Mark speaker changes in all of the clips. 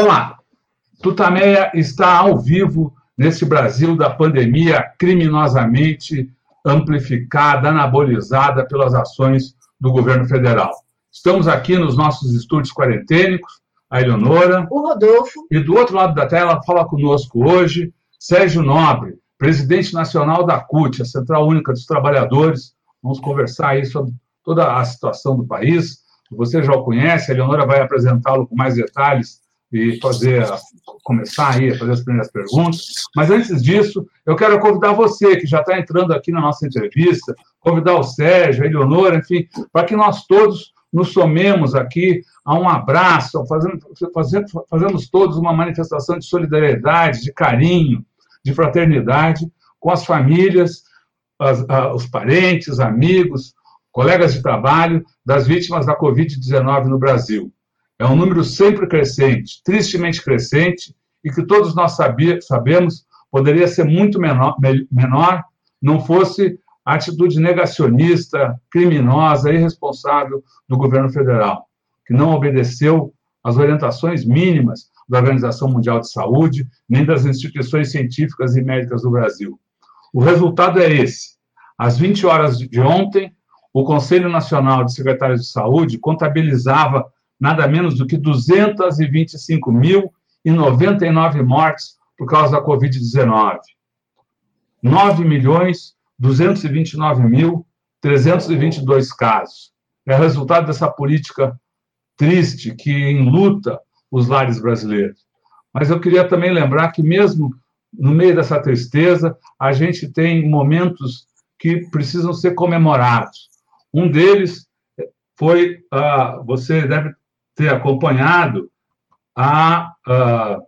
Speaker 1: Olá, Tutameia está ao vivo nesse Brasil da pandemia criminosamente amplificada, anabolizada pelas ações do governo federal. Estamos aqui nos nossos estúdios quarentênicos, a Eleonora.
Speaker 2: O Rodolfo.
Speaker 1: E do outro lado da tela, fala conosco hoje Sérgio Nobre, presidente nacional da CUT, a Central Única dos Trabalhadores. Vamos conversar aí sobre toda a situação do país. Você já o conhece, a Eleonora vai apresentá-lo com mais detalhes e fazer começar aí a fazer as primeiras perguntas. Mas antes disso, eu quero convidar você que já está entrando aqui na nossa entrevista, convidar o Sérgio, a Eleonora, enfim, para que nós todos nos somemos aqui a um abraço, fazendo, fazendo, fazemos todos uma manifestação de solidariedade, de carinho, de fraternidade com as famílias, as, os parentes, amigos, colegas de trabalho das vítimas da Covid-19 no Brasil. É um número sempre crescente, tristemente crescente, e que todos nós sabia, sabemos poderia ser muito menor, menor não fosse a atitude negacionista, criminosa, irresponsável do governo federal, que não obedeceu às orientações mínimas da Organização Mundial de Saúde, nem das instituições científicas e médicas do Brasil. O resultado é esse. Às 20 horas de ontem, o Conselho Nacional de Secretários de Saúde contabilizava nada menos do que 225.099 mortes por causa da Covid-19. 9 milhões 229.322 casos. É resultado dessa política triste que enluta os lares brasileiros. Mas eu queria também lembrar que, mesmo no meio dessa tristeza, a gente tem momentos que precisam ser comemorados. Um deles foi, uh, você deve ter acompanhado a, uh,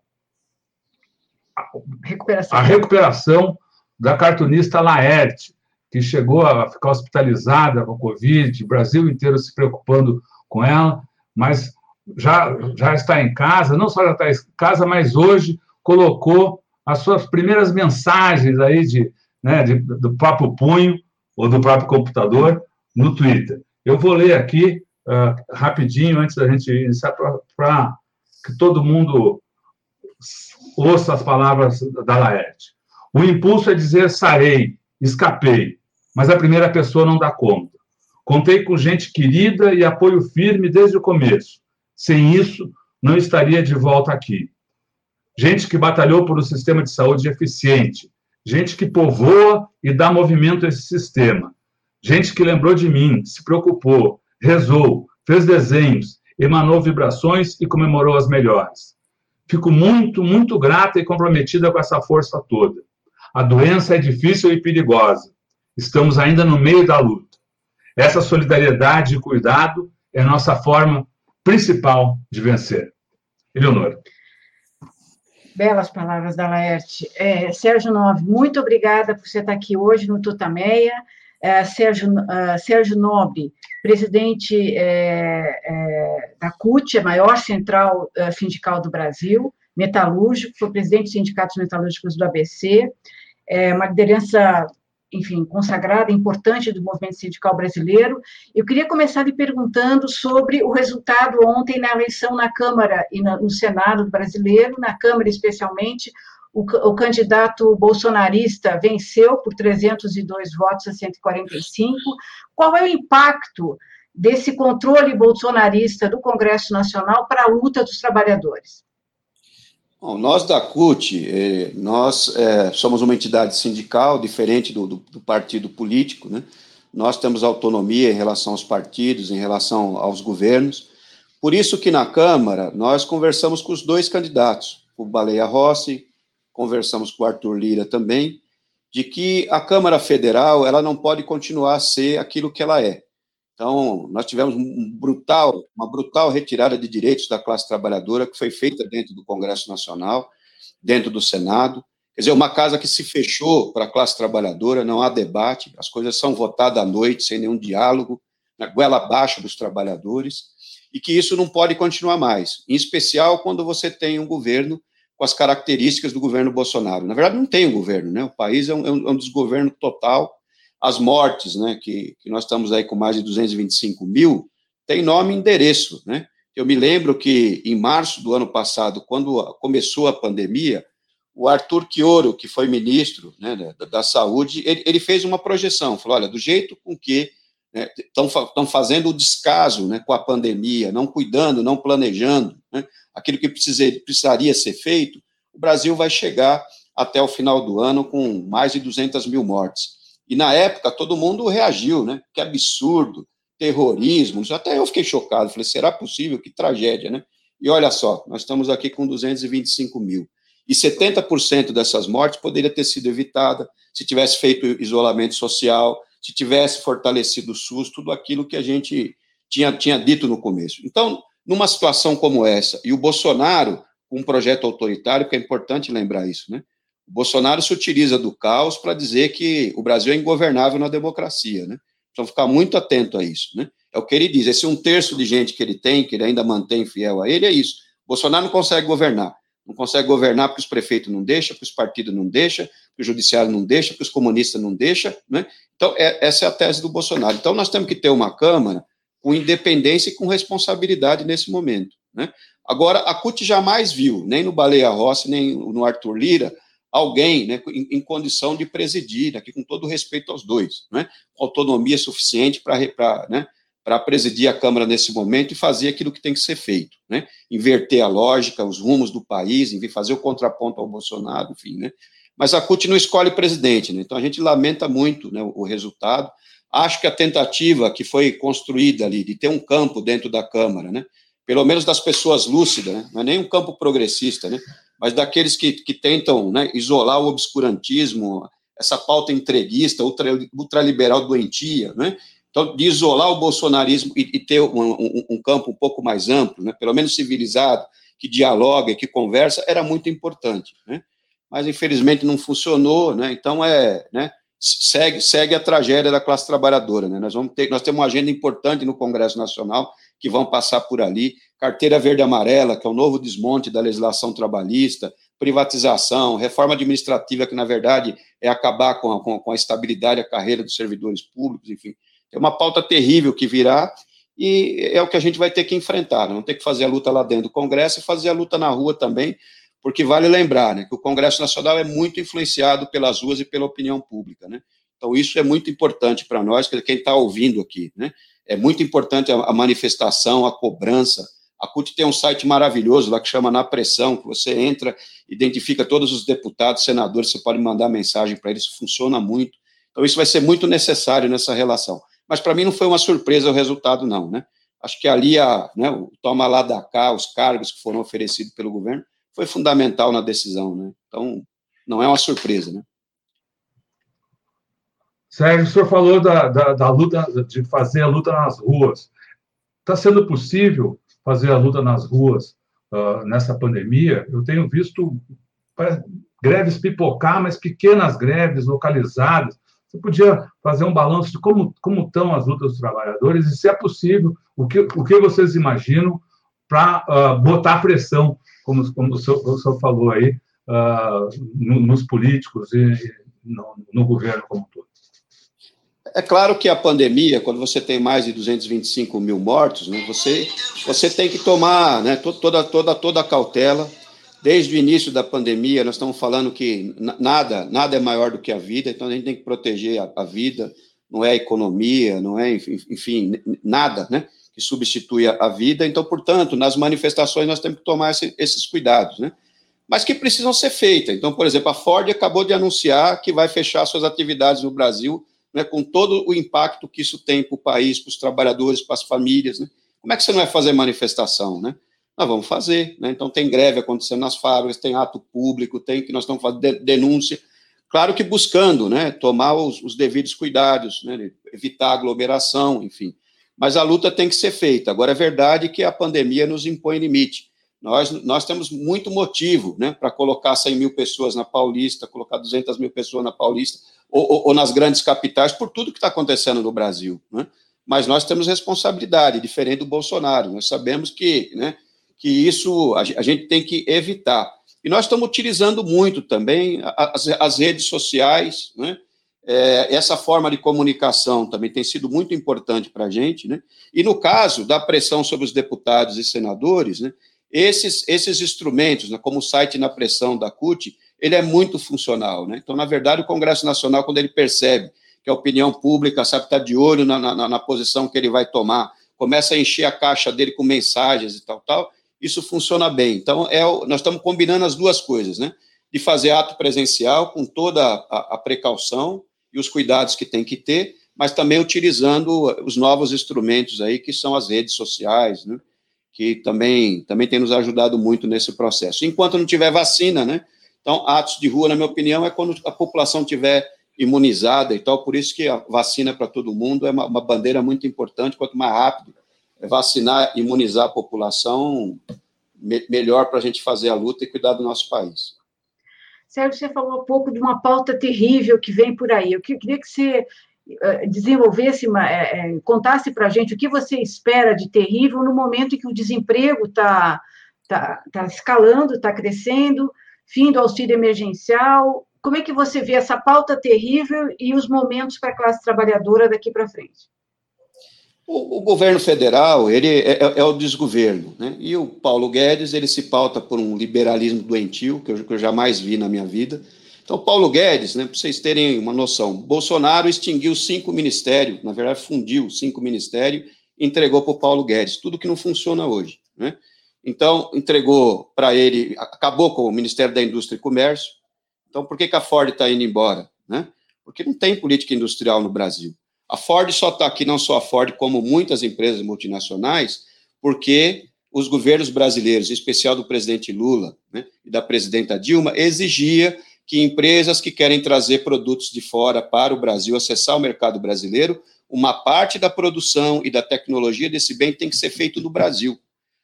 Speaker 1: recuperação. a recuperação da cartunista Laerte, que chegou a ficar hospitalizada com a Covid, o Brasil inteiro se preocupando com ela, mas já, já está em casa, não só já está em casa, mas hoje colocou as suas primeiras mensagens aí de, né, de, do próprio punho ou do próprio computador no Twitter. Eu vou ler aqui uh, rapidinho, antes da gente iniciar, para que todo mundo ouça as palavras da Laerte. O impulso é dizer sarei, escapei, mas a primeira pessoa não dá conta. Contei com gente querida e apoio firme desde o começo. Sem isso, não estaria de volta aqui. Gente que batalhou por um sistema de saúde eficiente, gente que povoa e dá movimento a esse sistema, gente que lembrou de mim, se preocupou, rezou, fez desenhos, emanou vibrações e comemorou as melhores. Fico muito, muito grata e comprometida com essa força toda. A doença é difícil e perigosa. Estamos ainda no meio da luta. Essa solidariedade e cuidado é nossa forma principal de vencer. Eleonora.
Speaker 2: Belas palavras da Laerte. É, Sérgio Nove, muito obrigada por você estar aqui hoje no Tutameia. É, Sérgio, uh, Sérgio Nobre, presidente é, é, da CUT, a maior central uh, sindical do Brasil, metalúrgico, foi presidente dos sindicatos metalúrgicos do ABC, é uma liderança, enfim, consagrada, importante do movimento sindical brasileiro. Eu queria começar lhe perguntando sobre o resultado ontem na eleição na Câmara e no Senado brasileiro, na Câmara especialmente, o, o, candidato bolsonarista venceu por 302 votos a 145. Qual é o impacto desse controle bolsonarista do Congresso Nacional para a luta dos trabalhadores?
Speaker 3: Bom, nós da CUT, eh, nós é, somos uma entidade sindical diferente do, do, do, partido político, né? Nós temos autonomia em relação aos partidos, em relação aos governos. Por isso que na Câmara nós conversamos com os dois candidatos, o Baleia Rossi conversamos com o Arthur Lira também, de que a Câmara Federal ela não pode continuar a ser aquilo que ela é. Então, nós tivemos um brutal, uma brutal retirada de direitos da classe trabalhadora que foi feita dentro do Congresso Nacional, dentro do Senado. Quer dizer, uma casa que se fechou para a classe trabalhadora, não há debate, as coisas são votadas à noite, sem nenhum diálogo, na goela abaixo dos trabalhadores, e que isso não pode continuar mais, em especial quando você tem um governo com as características do governo Bolsonaro. Na verdade, não tem um governo, né? O país é um, é um é desgoverno total. As mortes, né, que, que nós estamos aí com mais de 225 mil, tem nome e endereço, né? Eu me lembro que em março do ano passado, quando começou a pandemia, o Arthur Quioro, que foi ministro né, da, da, Saúde, ele, ele, fez uma projeção, falou, olha, do jeito com que estão né, fazendo o descaso né, com a pandemia, não cuidando, não planejando, né, aquilo que precisaria ser feito, o Brasil vai chegar até o final do ano com mais de 200 mil mortes. E na época todo mundo reagiu, né? Que absurdo, terrorismo. Até eu fiquei chocado. Falei, será possível? Que tragédia, né? E olha só, nós estamos aqui com 225 mil. E 70% dessas mortes poderia ter sido evitada se tivesse feito isolamento social, se tivesse fortalecido o SUS, tudo aquilo que a gente tinha, tinha dito no começo. Então, numa situação como essa, e o Bolsonaro, um projeto autoritário, que é importante lembrar isso, né? O Bolsonaro se utiliza do caos para dizer que o Brasil é ingovernável na democracia, né? Então, ficar muito atento a isso, né? É o que ele diz. Esse um terço de gente que ele tem, que ele ainda mantém fiel a ele, é isso. O Bolsonaro não consegue governar. Não consegue governar porque os prefeitos não deixam, porque os partidos não deixam, porque o judiciário não deixa, porque os comunistas não deixam, né? Então, é, essa é a tese do Bolsonaro. Então, nós temos que ter uma Câmara com independência e com responsabilidade nesse momento, né? Agora, a CUT jamais viu, nem no Baleia Rossi, nem no Arthur Lira, alguém né, em, em, condição de presidir, aqui com todo respeito aos dois, né, com autonomia suficiente para né, presidir a Câmara nesse momento e fazer aquilo que tem que ser feito, né, inverter a lógica, os rumos do país, fazer o contraponto ao Bolsonaro, enfim, né, mas a CUT não escolhe presidente, né, então a gente lamenta muito né, o resultado, acho que a tentativa que foi construída ali de ter um campo dentro da Câmara, né, pelo menos das pessoas lúcidas, né? não é nem um campo progressista, né? mas daqueles que, que tentam né, isolar o obscurantismo, essa pauta entreguista, ultra, ultraliberal doentia, né? então, de isolar o bolsonarismo e, e ter um, um, um, campo um pouco mais amplo, né? pelo menos civilizado, que dialoga, que conversa, era muito importante. Né? Mas, infelizmente, não funcionou, né? então é... Né? Segue, segue a tragédia da classe trabalhadora. Né? Nós, vamos ter, nós temos uma agenda importante no Congresso Nacional, que vão passar por ali, carteira verde amarela, que é o novo desmonte da legislação trabalhista, privatização, reforma administrativa, que na verdade é acabar com a, com a estabilidade, a carreira dos servidores públicos, enfim. É uma pauta terrível que virá e é o que a gente vai ter que enfrentar. Vamos ter que fazer a luta lá dentro do Congresso e fazer a luta na rua também, porque vale lembrar né, que o Congresso Nacional é muito influenciado pelas ruas e pela opinião pública. Né? Então, isso é muito importante para nós, quem está ouvindo aqui. Né? É muito importante a, manifestação, a cobrança. A CUT tem um site maravilhoso lá que chama Na Pressão, que você entra, identifica todos os deputados, senadores, você pode mandar mensagem para eles, funciona muito. Então, isso vai ser muito necessário nessa relação. Mas, para mim, não foi uma surpresa o resultado, não, né? Acho que ali, a, né, o toma lá da cá, os cargos que foram oferecidos pelo governo, foi fundamental na decisão, né? Então, não é uma surpresa, né?
Speaker 1: Sérgio, o senhor falou da, da, da luta, de fazer a luta nas ruas. Está sendo possível fazer a luta nas ruas uh, nessa pandemia? Eu tenho visto greves pipocar, mas pequenas greves localizadas. Você podia fazer um balanço de como, como estão as lutas dos trabalhadores e, se é possível, o que, o que vocês imaginam para uh, ah, botar pressão, como, como o, senhor, o senhor falou aí, uh, no, nos políticos e no, no governo como um todo?
Speaker 3: É claro que a pandemia, quando você tem mais de 225 mil mortos, né, você, você tem que tomar né, toda, toda, toda a cautela. Desde o início da pandemia, nós estamos falando que nada, nada é maior do que a vida, então a gente tem que proteger a, a vida, não é a economia, não é, enfim, nada né, que substitui a, vida. Então, portanto, nas manifestações nós temos que tomar esse, esses cuidados, né? mas que precisam ser feitas. Então, por exemplo, a Ford acabou de anunciar que vai fechar suas atividades no Brasil né, com todo o impacto que isso tem para o país, para os trabalhadores, para as famílias. Né? Como é que você não vai fazer manifestação? Né? Nós vamos fazer. Né? Então, tem greve acontecendo nas fábricas, tem ato público, tem que nós estamos fazendo denúncia. Claro que buscando né, tomar os, os devidos cuidados, né, evitar aglomeração, enfim. Mas a luta tem que ser feita. Agora, é verdade que a pandemia nos impõe limite. Nós, nós temos muito motivo né, para colocar 100 mil pessoas na Paulista, colocar 200 mil pessoas na Paulista, ou, ou, ou nas grandes capitais, por tudo que está acontecendo no Brasil. Né? Mas nós temos responsabilidade, diferente do Bolsonaro. Nós sabemos que, né, que isso a, a gente tem que evitar. E nós estamos utilizando muito também as, as redes sociais, né? É, essa forma de comunicação também tem sido muito importante para a gente, né? E no caso da pressão sobre os deputados e senadores, né? Esses, esses instrumentos, né, como o site na pressão da CUT, ele é muito funcional, né? Então, na verdade, o Congresso Nacional, quando ele percebe que a opinião pública sabe estar tá de olho na, na, na posição que ele vai tomar, começa a encher a caixa dele com mensagens e tal, tal, isso funciona bem. Então, é, nós estamos combinando as duas coisas, né? De fazer ato presencial com toda a, a precaução e os cuidados que tem que ter, mas também utilizando os novos instrumentos aí, que são as redes sociais, né? Que também, também tem nos ajudado muito nesse processo. Enquanto não tiver vacina, né? Então, atos de rua, na minha opinião, é quando a população tiver imunizada e tal, por isso que a vacina para todo mundo é uma, uma bandeira muito importante, quanto mais rápido vacinar, imunizar a população, me, melhor para a gente fazer a luta e cuidar do nosso país.
Speaker 2: Sérgio, você falou um pouco de uma pauta terrível que vem por aí. Eu queria que você eh, desenvolvesse, uma, é, contasse para a gente o que você espera de terrível no momento em que o desemprego está tá, tá escalando, está crescendo, fim do auxílio emergencial. Como é que você vê essa pauta terrível e os momentos para a classe trabalhadora daqui para frente?
Speaker 3: O, o, governo federal ele é, é, é, o desgoverno, né? E o Paulo Guedes ele se pauta por um liberalismo doentio que eu, que eu jamais vi na minha vida. Então, Paulo Guedes, né, para vocês terem uma noção, Bolsonaro extinguiu cinco ministérios, na verdade fundiu cinco ministérios, entregou para o Paulo Guedes, tudo que não funciona hoje, né? Então, entregou para ele, acabou com o Ministério da Indústria e Comércio. Então, por que, que a Ford está indo embora? Né? Porque não tem política industrial no Brasil. A Ford só está aqui, não só a Ford, como muitas empresas multinacionais, porque os governos brasileiros, em especial do presidente Lula né, e da presidenta Dilma, exigia que empresas que querem trazer produtos de fora para o Brasil, acessar o mercado brasileiro, uma parte da produção e da tecnologia desse bem tem que ser feito no Brasil.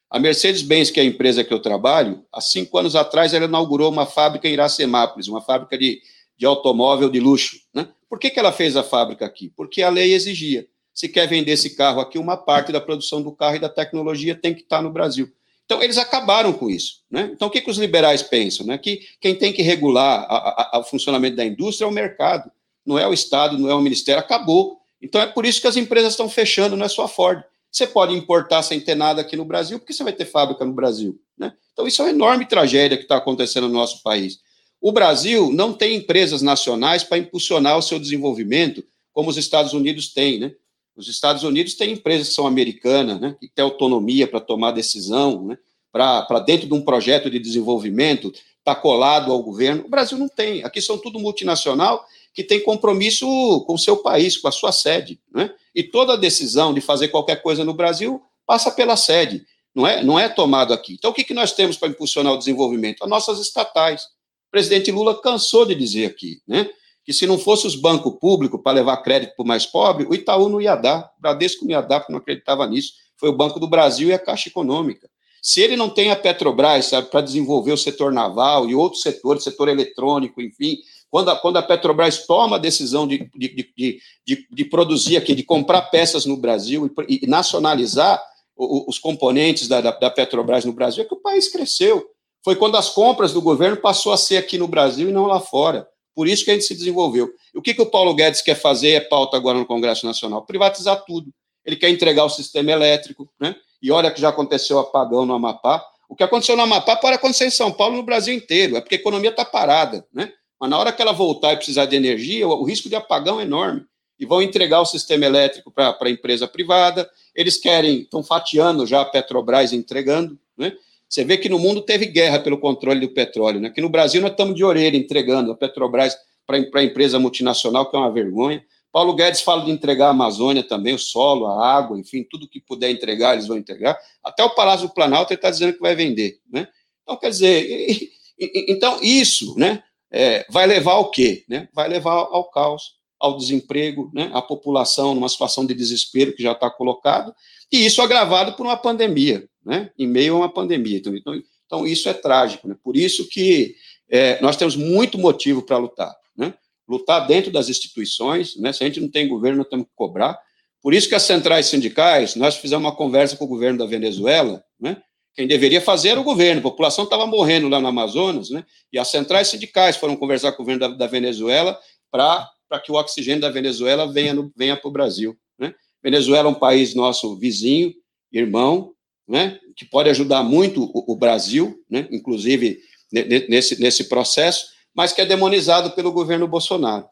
Speaker 3: A Mercedes-Benz, que é a empresa que eu trabalho, há cinco anos atrás ela inaugurou uma fábrica em Iracemápolis, uma fábrica de, de automóvel de luxo. Né? Por que, que ela fez a fábrica aqui? Porque a lei exigia. Se quer vender esse carro aqui, uma parte da produção do carro e da tecnologia tem que estar no Brasil. Então, eles acabaram com isso. Né? Então, o que, que os liberais pensam? Né? Que quem tem que regular o funcionamento da indústria é o mercado, não é o Estado, não é o Ministério. Acabou. Então, é por isso que as empresas estão fechando, não é só a Ford. Você pode importar sem ter nada aqui no Brasil, porque você vai ter fábrica no Brasil. Né? Então, isso é uma enorme tragédia que está acontecendo no nosso país. O Brasil não tem empresas nacionais para impulsionar o seu desenvolvimento, como os Estados Unidos têm. Né? Os Estados Unidos têm empresas que são americanas, né? que têm autonomia para tomar decisão, né? para dentro de um projeto de desenvolvimento, está colado ao governo. O Brasil não tem. Aqui são tudo multinacional que tem compromisso com o seu país, com a sua sede. Né? E toda decisão de fazer qualquer coisa no Brasil passa pela sede, não é, não é tomado aqui. Então, o que, que nós temos para impulsionar o desenvolvimento? As nossas estatais. Presidente Lula cansou de dizer aqui, né? Que se não fosse os bancos públicos para levar crédito para o mais pobre, o Itaú não ia dar, o Bradesco não ia dar, porque não acreditava nisso. Foi o Banco do Brasil e a Caixa Econômica. Se ele não tem a Petrobras, para desenvolver o setor naval e outros setores, setor eletrônico, enfim, quando a, quando a Petrobras toma a decisão de, de, de, de, de produzir aqui, de comprar peças no Brasil e, e nacionalizar o, os componentes da, da, da, Petrobras no Brasil, é que o país cresceu. Foi quando as compras do governo passou a ser aqui no Brasil e não lá fora. Por isso que a gente se desenvolveu. E o que, que o Paulo Guedes quer fazer, é pauta agora no Congresso Nacional? Privatizar tudo. Ele quer entregar o sistema elétrico, né? E olha que já aconteceu apagão no Amapá. O que aconteceu no Amapá pode acontecer em São Paulo, no Brasil inteiro. É porque a economia está parada, né? Mas na hora que ela voltar e precisar de energia, o, risco de apagão é enorme. E vão entregar o sistema elétrico para a empresa privada. Eles querem, estão fatiando já a Petrobras entregando. Né? Você vê que no mundo teve guerra pelo controle do petróleo. Né? Aqui no Brasil nós estamos de orelha entregando a Petrobras para a empresa multinacional, que é uma vergonha. Paulo Guedes fala de entregar a Amazônia também, o solo, a água, enfim, tudo que puder entregar, eles vão entregar. Até o Palácio do Planalto está dizendo que vai vender. Né? Então, quer dizer, e, e, então isso, né? é, vai levar ao quê? Né? Vai levar ao caos, ao desemprego, né? a população numa situação de desespero que já está colocado, e isso agravado por uma pandemia, né? em meio a uma pandemia. Então, então, então isso é trágico. Né? Por isso que é, nós temos muito motivo para lutar. Né? Lutar dentro das instituições, né? se a gente não tem governo, nós temos que cobrar. Por isso que as centrais sindicais, nós fizemos uma conversa com o governo da Venezuela, né? Quem deveria fazer era o governo, a população estava morrendo lá no Amazonas, né? E as centrais sindicais foram conversar com o governo da, da Venezuela para que o oxigênio da Venezuela venha, venha para o Brasil. Né? Venezuela é um país nosso vizinho, irmão, né? que pode ajudar muito o, o Brasil, né? inclusive nesse, nesse processo, mas que é demonizado pelo governo Bolsonaro.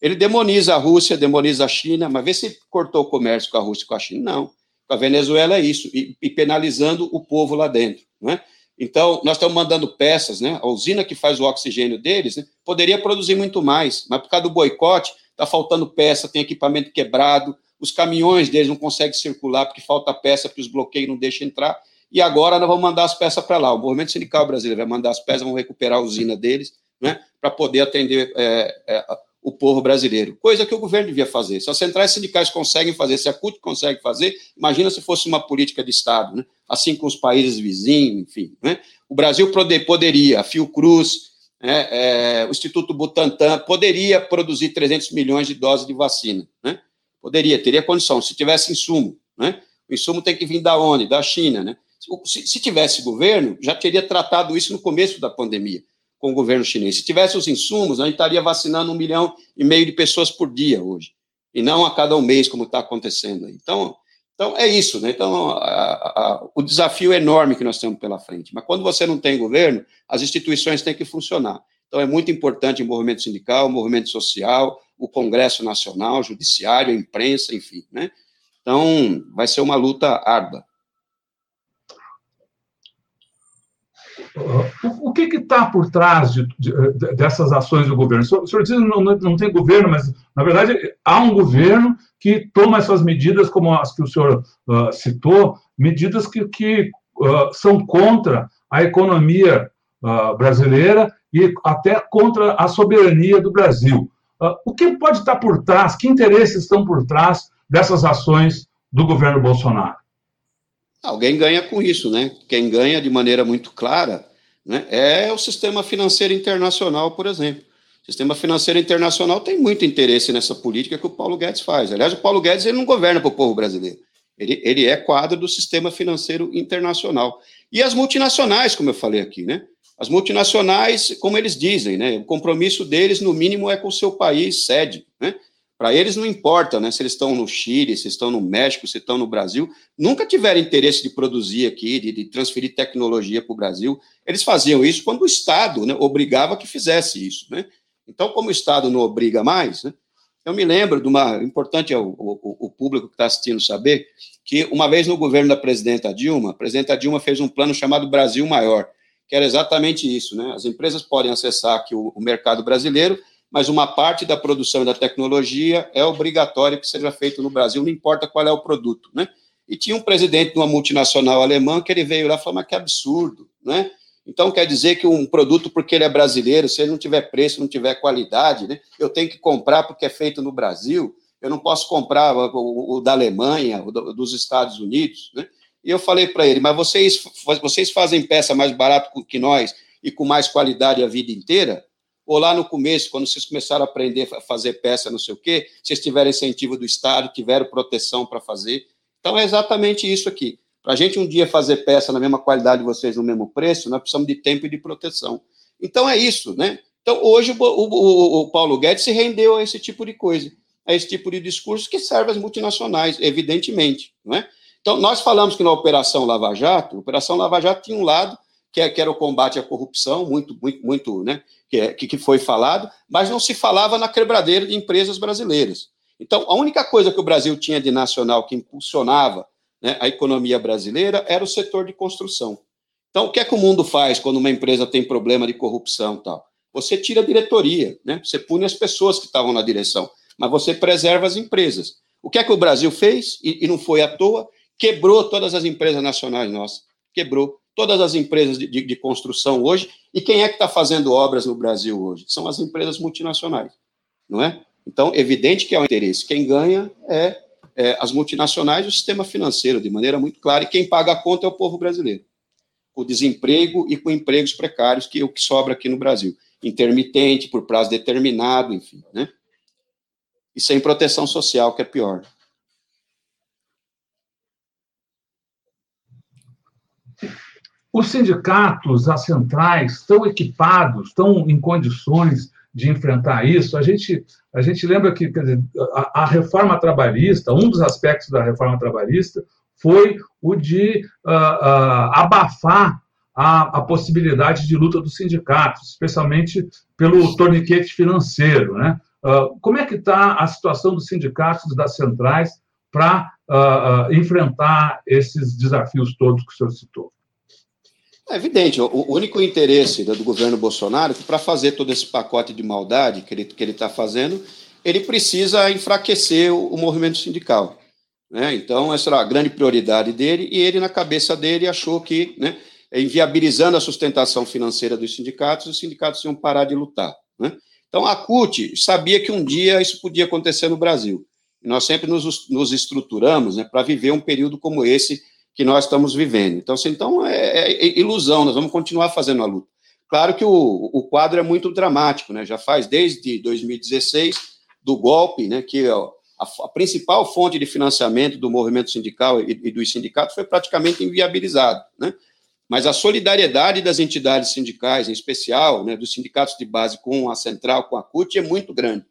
Speaker 3: Ele demoniza a Rússia, demoniza a China, mas vê se cortou o comércio com a Rússia e com a China. Não. Com a Venezuela é isso, e, e penalizando o povo lá dentro. Né? Então, nós estamos mandando peças, né? A usina que faz o oxigênio deles né, poderia produzir muito mais, mas por causa do boicote, está faltando peça, tem equipamento quebrado, os caminhões deles não conseguem circular porque falta peça, porque os bloqueios não deixam entrar. E agora nós vamos mandar as peças para lá. O movimento sindical brasileiro vai mandar as peças, vão recuperar a usina deles, né, para poder atender é, é, o povo brasileiro. Coisa que o governo devia fazer. Se as centrais sindicais conseguem fazer, se a CUT consegue fazer, imagina se fosse uma política de Estado, né? assim com os países vizinhos, enfim. Né? O Brasil poderia, a Fiocruz, né, é, o Instituto Butantan, poderia produzir 300 milhões de doses de vacina. Né? Poderia, teria condição, se tivesse insumo. Né? O insumo tem que vir da onde? Da China. Né? Se, se tivesse governo, já teria tratado isso no começo da pandemia com o governo chinês. Se tivesse os insumos, a gente estaria vacinando um milhão e meio de pessoas por dia hoje, e não a cada um mês, como está acontecendo. Então, então, é isso, né? Então, a, a, o desafio é enorme que nós temos pela frente. Mas quando você não tem governo, as instituições têm que funcionar. Então, é muito importante o movimento sindical, o movimento social, o Congresso Nacional, o Judiciário, a imprensa, enfim, né? Então, vai ser uma luta árdua.
Speaker 1: O, que está por trás de, de, dessas ações do governo? O senhor diz que não, não tem governo, mas, na verdade, há um governo que toma essas medidas, como as que o senhor uh, citou, medidas que, que uh, são contra a economia uh, brasileira e até contra a soberania do Brasil. O que pode estar por trás, que interesses estão por trás dessas ações do governo Bolsonaro?
Speaker 3: Alguém ganha com isso, né? Quem ganha de maneira muito clara né, é o sistema financeiro internacional, por exemplo. O sistema financeiro internacional tem muito interesse nessa política que o Paulo Guedes faz. Aliás, o Paulo Guedes ele não governa para o povo brasileiro. Ele, ele é quadro do sistema financeiro internacional. E as multinacionais, como eu falei aqui, né? As multinacionais, como eles dizem, né? O compromisso deles, no mínimo, é com o seu país sede, né? Para eles não importa, né? Se eles estão no Chile, se estão no México, se estão no Brasil, nunca tiveram interesse de produzir aqui, de, de transferir tecnologia para o Brasil. Eles faziam isso quando o Estado né, obrigava que fizesse isso, né? Então, como o Estado não obriga mais, né, eu me lembro de uma importante é o, o, o público que está assistindo saber que uma vez no governo da presidenta Dilma, a presidenta Dilma fez um plano chamado Brasil Maior, que era exatamente isso, né? As empresas podem acessar aqui o, o mercado brasileiro mas uma parte da produção e da tecnologia é obrigatório que seja feito no Brasil, não importa qual é o produto, né? E tinha um presidente de uma multinacional alemã que ele veio lá e falou, mas que absurdo, né? Então quer dizer que um produto, porque ele é brasileiro, se ele não tiver preço, não tiver qualidade, né? Eu tenho que comprar porque é feito no Brasil, eu não posso comprar o, o da Alemanha, o do, dos Estados Unidos, né? E eu falei para ele, mas vocês, vocês fazem peça mais barato que nós e com mais qualidade a vida inteira? ou lá no começo, quando vocês começaram a aprender a fazer peça, não sei o quê, vocês tiveram incentivo do Estado, tiveram proteção para fazer. Então, é exatamente isso aqui. Para a gente um dia fazer peça na mesma qualidade de vocês, no mesmo preço, nós precisamos de tempo e de proteção. Então, é isso, né? Então, hoje, o, o, o Paulo Guedes se rendeu a esse tipo de coisa, a esse tipo de discurso que serve às multinacionais, evidentemente, não é? Então, nós falamos que na Operação Lava Jato, a Operação Lava Jato tinha um lado que, é, que era o combate à corrupção, muito, muito, muito, né, que, é, que foi falado, mas não se falava na quebradeira de empresas brasileiras. Então, a única coisa que o Brasil tinha de nacional que impulsionava né, a economia brasileira era o setor de construção. Então, o que é que o mundo faz quando uma empresa tem problema de corrupção e tal? Você tira a diretoria, né? você pune as pessoas que estavam na direção, mas você preserva as empresas. O que é que o Brasil fez, e, e não foi à toa, quebrou todas as empresas nacionais nossas, quebrou todas as empresas de, de, de construção hoje. E quem é que está fazendo obras no Brasil hoje? São as empresas multinacionais, não é? Então, evidente que é o interesse. Quem ganha é, é as multinacionais e o sistema financeiro, de maneira muito clara, e quem paga a conta é o povo brasileiro. O desemprego e com empregos precários, que é o que sobra aqui no Brasil. Intermitente, por prazo determinado, enfim, né? E sem proteção social, que é pior.
Speaker 1: Os sindicatos, as centrais, estão equipados, estão em condições de enfrentar isso, a gente, a gente lembra que dizer, a, a, reforma trabalhista, um dos aspectos da reforma trabalhista foi o de uh, uh, abafar a, a, possibilidade de luta dos sindicatos, especialmente pelo torniquete financeiro. Né? Uh, como é que está a situação dos sindicatos das centrais para enfrentar esses desafios todos que o senhor citou?
Speaker 3: É evidente, o único interesse do governo Bolsonaro é que para fazer todo esse pacote de maldade que ele está que ele tá fazendo, ele precisa enfraquecer o, o movimento sindical. Né? Então, essa era a grande prioridade dele, e ele, na cabeça dele, achou que, né, inviabilizando a sustentação financeira dos sindicatos, os sindicatos iam parar de lutar. Né? Então, a CUT sabia que um dia isso podia acontecer no Brasil. Nós sempre nos, nos estruturamos né, para viver um período como esse que nós estamos vivendo. Então, assim, então é, é, ilusão, nós vamos continuar fazendo a luta. Claro que o, o quadro é muito dramático, né? Já faz desde 2016 do golpe, né? Que a, a principal fonte de financiamento do movimento sindical e, e dos sindicatos foi praticamente inviabilizado, né? Mas a solidariedade das entidades sindicais, em especial, né, dos sindicatos de base com a central, com a CUT, é muito grande.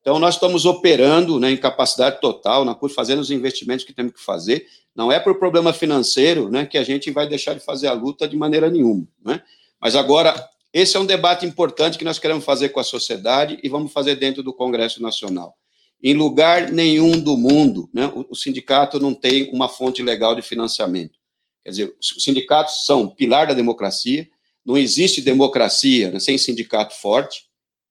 Speaker 3: Então, nós estamos operando né, em capacidade total, na CUT, fazendo os investimentos que temos que fazer, não é por problema financeiro né, que a gente vai deixar de fazer a luta de maneira nenhuma. Né? Mas agora, esse é um debate importante que nós queremos fazer com a sociedade e vamos fazer dentro do Congresso Nacional. Em lugar nenhum do mundo, né, o, sindicato não tem uma fonte legal de financiamento. Quer dizer, os sindicatos são pilar da democracia, não existe democracia né, sem sindicato forte,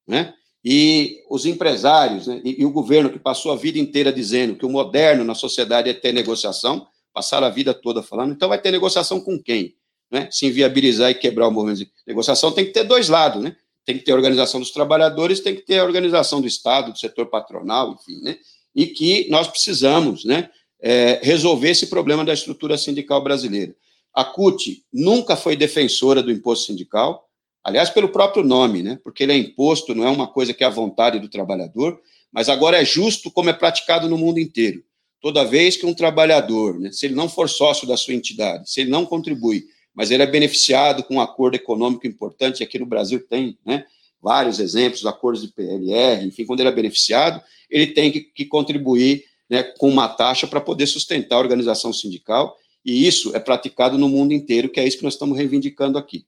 Speaker 3: né? E os empresários né, e, e, o governo que passou a vida inteira dizendo que o moderno na sociedade é ter negociação, passaram a vida toda falando, então vai ter negociação com quem? Né? Se inviabilizar e quebrar o movimento. Negociação tem que ter dois lados, né? Tem que ter a organização dos trabalhadores, tem que ter a organização do Estado, do setor patronal, enfim, né? E que nós precisamos, né? É, resolver esse problema da estrutura sindical brasileira. A CUT nunca foi defensora do imposto sindical, aliás, pelo próprio nome, né? Porque ele é imposto, não é uma coisa que é a vontade do trabalhador, mas agora é justo como é praticado no mundo inteiro toda vez que um trabalhador, né, se ele não for sócio da sua entidade, se ele não contribui, mas ele é beneficiado com um acordo econômico importante, aqui no Brasil tem né, vários exemplos, acordos de PLR, enfim, quando ele é beneficiado, ele tem que, que contribuir né, com uma taxa para poder sustentar a organização sindical, e isso é praticado no mundo inteiro, que é isso que nós estamos reivindicando aqui.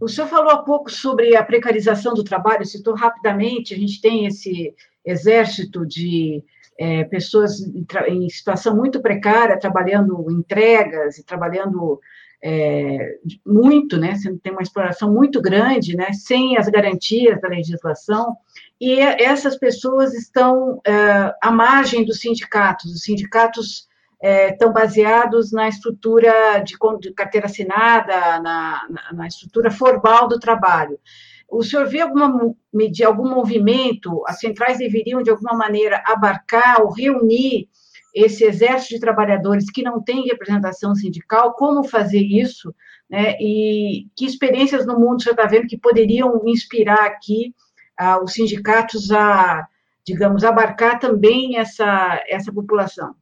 Speaker 2: O senhor falou há pouco sobre a precarização do trabalho, citou rapidamente, a gente tem esse exército de é, pessoas em, em, situação muito precária, trabalhando entregas e trabalhando é, muito, né, tem uma exploração muito grande, né, sem as garantias da legislação, e essas pessoas estão é, à margem dos sindicatos, os sindicatos é, estão baseados na estrutura de, de carteira assinada, na, na, na, estrutura formal do trabalho. O senhor vê alguma, algum movimento, as centrais deveriam, de alguma maneira, abarcar ou reunir esse exército de trabalhadores que não tem representação sindical, como fazer isso, né? e que experiências no mundo você está vendo que poderiam inspirar aqui ah, os sindicatos a, digamos, abarcar também essa, essa população?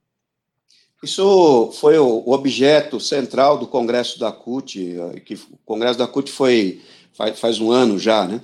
Speaker 3: Isso foi o objeto central do Congresso da CUT, que o Congresso da CUT foi faz, faz um ano já, né?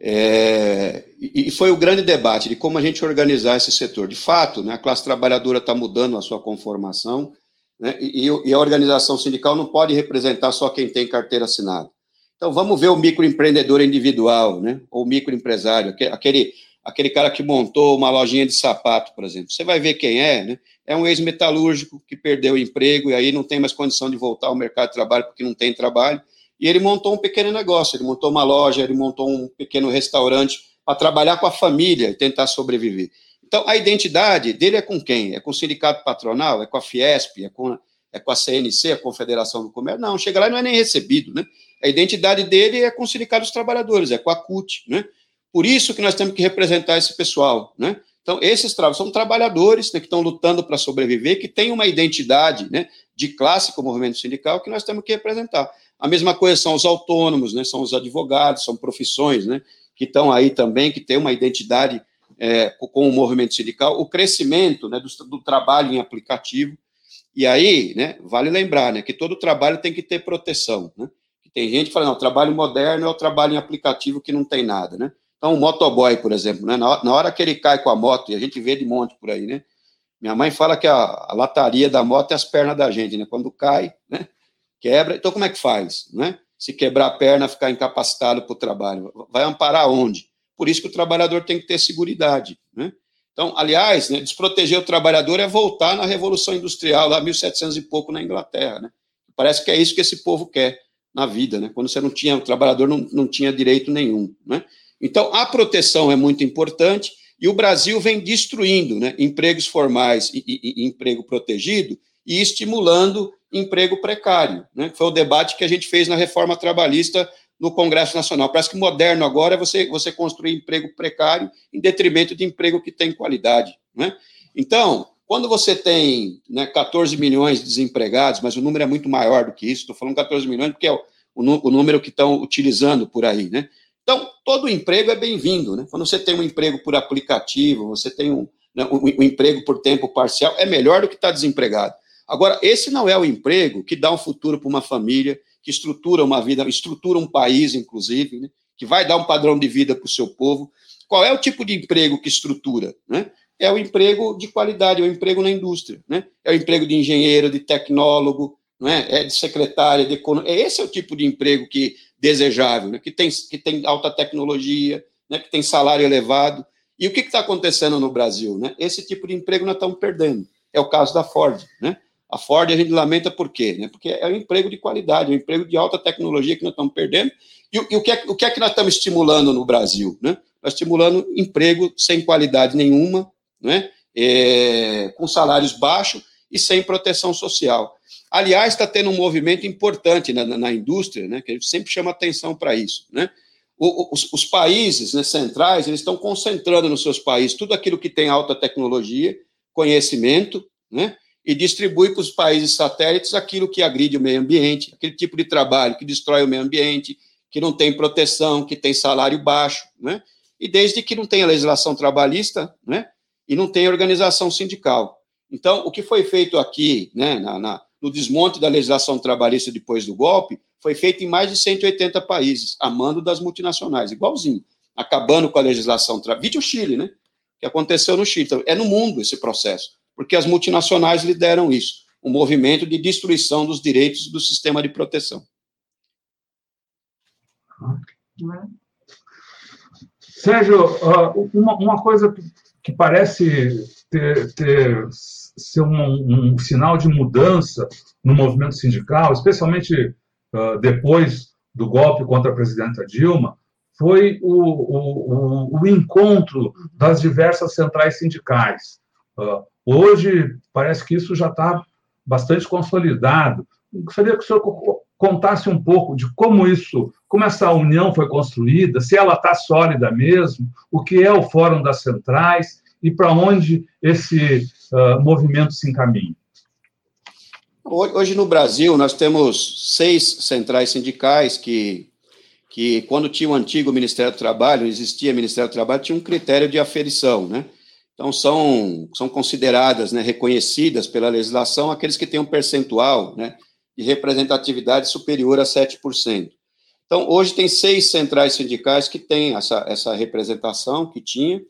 Speaker 3: É, e foi o grande debate de como a gente organizar esse setor. De fato, né, a classe trabalhadora está mudando a sua conformação, né, e, e, a organização sindical não pode representar só quem tem carteira assinada. Então, vamos ver o microempreendedor individual, né, ou microempresário, aquele, aquele cara que montou uma lojinha de sapato, por exemplo. Você vai ver quem é, né? É um ex-metalúrgico que perdeu o emprego e aí não tem mais condição de voltar ao mercado de trabalho porque não tem trabalho. E ele montou um pequeno negócio, ele montou uma loja, ele montou um pequeno restaurante para trabalhar com a família e tentar sobreviver. Então, a identidade dele é com quem? É com o sindicato patronal? É com a Fiesp? É com, é com a CNC, a Confederação do Comércio? Não, chega lá e não é nem recebido, né? A identidade dele é com o Sindicato dos Trabalhadores, é com a CUT, né? Por isso que nós temos que representar esse pessoal, né? Então, esses são trabalhadores né, que estão lutando para sobreviver, que têm uma identidade né, de classe com o movimento sindical que nós temos que representar. A mesma coisa são os autônomos, né, são os advogados, são profissões né, que estão aí também, que têm uma identidade é, com o movimento sindical. O crescimento né, do, do, trabalho em aplicativo. E aí, né, vale lembrar né, que todo trabalho tem que ter proteção. Né? Tem gente que fala, não, trabalho moderno é o trabalho em aplicativo que não tem nada, né? Então, o motoboy, por exemplo, né? Na hora que ele cai com a moto, e a gente vê de monte por aí, né? Minha mãe fala que a, a lataria da moto é as pernas da gente, né? Quando cai, né? Quebra. Então, como é que faz, né? Se quebrar a perna, ficar incapacitado para o trabalho, vai amparar onde? Por isso que o trabalhador tem que ter segurança, né? Então, aliás, né, desproteger o trabalhador é voltar na Revolução Industrial, lá 1700 e pouco na Inglaterra, né? Parece que é isso que esse povo quer na vida, né? Quando você não tinha, o trabalhador não, não tinha direito nenhum, né? Então, a proteção é muito importante e o Brasil vem destruindo né, empregos formais e, e, e emprego protegido e estimulando emprego precário. Né? Foi o debate que a gente fez na reforma trabalhista no Congresso Nacional. Parece que moderno agora é você, você construir emprego precário em detrimento de emprego que tem qualidade. Né? Então, quando você tem né, 14 milhões de desempregados, mas o número é muito maior do que isso, estou falando 14 milhões porque é o, o, número que estão utilizando por aí, né? Então, todo emprego é bem-vindo, né? Quando você tem um emprego por aplicativo, você tem um, né, um, um emprego por tempo parcial, é melhor do que estar desempregado. Agora, esse não é o emprego que dá um futuro para uma família, que estrutura uma vida, estrutura um país, inclusive, né? que vai dar um padrão de vida para o seu povo. Qual é o tipo de emprego que estrutura? Né? É o emprego de qualidade, é o emprego na indústria, né? é o emprego de engenheiro, de tecnólogo, não é? é de secretária, de economia. Esse é o tipo de emprego que desejável, né? que, tem, que tem alta tecnologia, né? que tem salário elevado. E o que está acontecendo no Brasil? Né? Esse tipo de emprego nós estamos perdendo. É o caso da Ford. Né? A Ford a gente lamenta por quê? Né? Porque é um emprego de qualidade, é um emprego de alta tecnologia que nós estamos perdendo. E, e o, que é, o que é que nós estamos estimulando no Brasil? Né? Nós estimulando emprego sem qualidade nenhuma, né? É, com salários baixos e sem proteção social. Aliás, está tendo um movimento importante na, na, indústria, né, que a gente sempre chama atenção para isso. Né? O, os, os, países né, centrais eles estão concentrando nos seus países tudo aquilo que tem alta tecnologia, conhecimento, né, e distribui para os países satélites aquilo que agride o meio ambiente, aquele tipo de trabalho que destrói o meio ambiente, que não tem proteção, que tem salário baixo, né? E desde que não tenha legislação trabalhista, né? E não tenha organização sindical. Então, o que foi feito aqui, né, na, na no desmonte da legislação trabalhista depois do golpe, foi feito em mais de 180 países, a mando das multinacionais, igualzinho, acabando com a legislação trabalhista. Vídeo Chile, né? Que aconteceu no Chile. Então, é no mundo esse processo, porque as multinacionais lideram isso, um movimento de destruição dos direitos do sistema de proteção.
Speaker 1: Sérgio, uma coisa que parece ter, ter ser um, um, sinal de mudança no movimento sindical, especialmente uh, depois do golpe contra a presidenta Dilma, foi o, o, o encontro das diversas centrais sindicais. Uh, hoje, parece que isso já está bastante consolidado. Gostaria que o senhor contasse um pouco de como isso, como essa união foi construída, se ela está sólida mesmo, o que é o Fórum das Centrais e para onde esse uh, movimento se encaminha?
Speaker 3: Hoje no Brasil nós temos seis centrais sindicais que, que quando tinha o antigo Ministério do Trabalho, existia Ministério do Trabalho, tinha um critério de aferição, né? Então são, são consideradas, né, reconhecidas pela legislação aqueles que têm um percentual, né, de representatividade superior a 7%. Então, hoje tem seis centrais sindicais que têm essa, essa representação que tinha,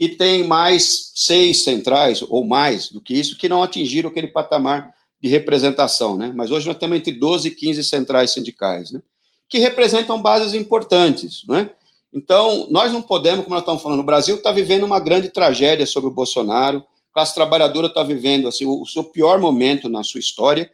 Speaker 3: e tem mais seis centrais, ou mais do que isso, que não atingiram aquele patamar de representação, né? Mas hoje nós temos entre 12 e 15 centrais sindicais, né? Que representam bases importantes, né? Então, nós não podemos, como nós estamos falando, o Brasil está vivendo uma grande tragédia sobre o Bolsonaro, a classe trabalhadora está vivendo assim, o, seu pior momento na sua história,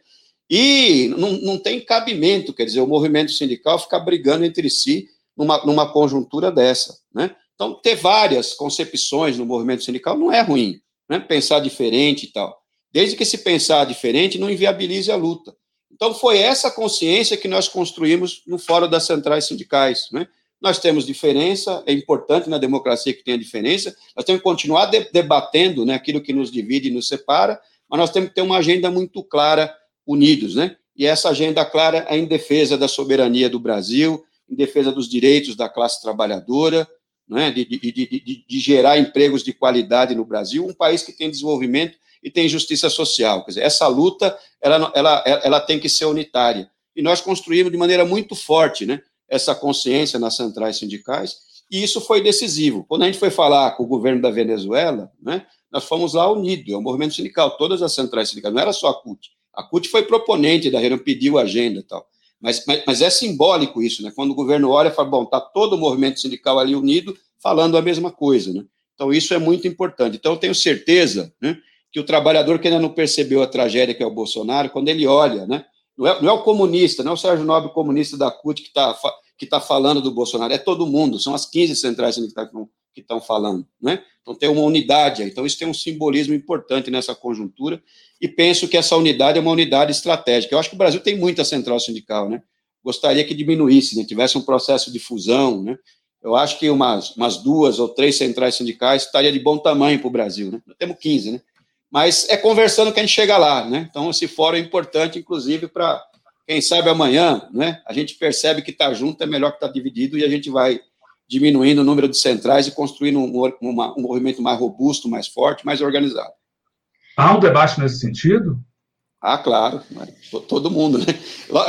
Speaker 3: e não, não tem cabimento, quer dizer, o movimento sindical ficar brigando entre si numa, numa conjuntura dessa, né? Então, ter várias concepções no movimento sindical não é ruim, né? pensar diferente e tal. Desde que se pensar diferente, não inviabilize a luta. Então, foi essa consciência que nós construímos no Fórum das Centrais Sindicais. Né? Nós temos diferença, é importante na democracia que tenha diferença, nós temos que continuar de debatendo né, aquilo que nos divide e nos separa, mas nós temos que ter uma agenda muito clara, unidos, né? E essa agenda clara é em defesa da soberania do Brasil, em defesa dos direitos da classe trabalhadora, né, de, de, de, de, gerar empregos de qualidade no Brasil, um país que tem desenvolvimento e tem justiça social. Quer dizer, essa luta ela, ela, ela tem que ser unitária. e nós construímos de maneira muito forte, né, essa consciência nas centrais sindicais, e isso foi decisivo. Quando a gente foi falar com o governo da Venezuela, né, nós fomos lá unidos, é um movimento sindical, todas as centrais sindicais, não era só a CUT. A CUT foi proponente da reunião, pediu agenda e tal. Mas, mas, mas, é simbólico isso, né? Quando o governo olha e fala, bom, está todo o movimento sindical ali unido, falando a mesma coisa, né? Então, isso é muito importante. Então, eu tenho certeza né, que o trabalhador que ainda não percebeu a tragédia que é o Bolsonaro, quando ele olha, né, não, é, não é o comunista, não é o Sérgio Nobre comunista da CUT que está que tá falando do Bolsonaro, é todo mundo, são as 15 centrais sindicais que estão falando, né? Então tem uma unidade, então isso tem um simbolismo importante nessa conjuntura, e penso que essa unidade é uma unidade estratégica. Eu acho que o Brasil tem muita central sindical, né? Gostaria que diminuísse, né? tivesse um processo de fusão, né? Eu acho que umas, umas duas ou três centrais sindicais estaria de bom tamanho para o Brasil, né? Nós temos 15, né? Mas é conversando que a gente chega lá, né? Então, esse fórum é importante, inclusive, para, quem sabe, amanhã, né? A gente percebe que estar tá junto é melhor que tá dividido e a gente vai diminuindo o número de centrais e construindo um, uma, um movimento mais robusto, mais forte, mais organizado.
Speaker 1: Há um debate nesse sentido?
Speaker 3: Ah, claro, todo mundo, né?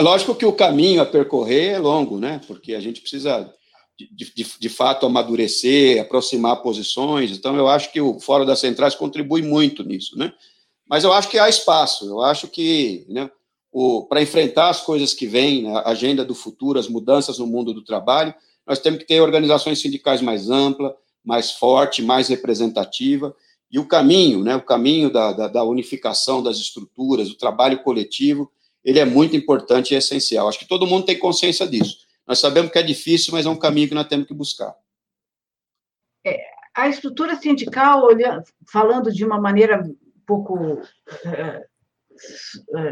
Speaker 3: Lógico que o caminho a percorrer é longo, né? Porque a gente precisa de, de, de, fato amadurecer, aproximar posições. Então, eu acho que o Fórum das Centrais contribui muito nisso, né? Mas eu acho que há espaço, eu acho que né, para enfrentar as coisas que vêm, né, a agenda do futuro, as mudanças no mundo do trabalho, nós temos que ter organizações sindicais mais ampla, mais forte, mais representativa, e o caminho, né, o caminho da, da, da unificação das estruturas, o trabalho coletivo, ele é muito importante e essencial. Acho que todo mundo tem consciência disso. Nós sabemos que é difícil, mas é um caminho que nós temos que buscar.
Speaker 2: É, a estrutura sindical, olhando, falando de uma maneira um pouco é, é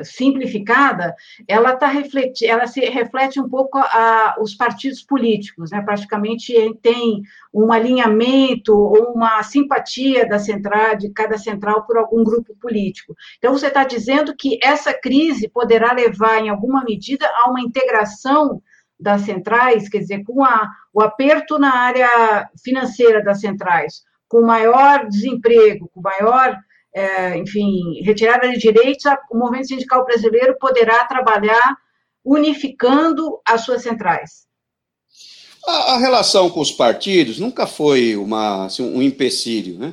Speaker 2: simplificada, ela tá refleti, ela se reflete um pouco a, os partidos políticos, né? Praticamente tem um alinhamento ou uma simpatia da central, de cada central por algum grupo político. Então você está dizendo que essa crise poderá levar, em alguma medida, a uma integração das centrais, quer dizer, com a, o aperto na área financeira das centrais, com maior desemprego, com maior, é, enfim, retirada de direitos, o movimento sindical brasileiro poderá trabalhar unificando as suas centrais.
Speaker 3: A, a relação com os partidos nunca foi uma, assim, um empecilho, né?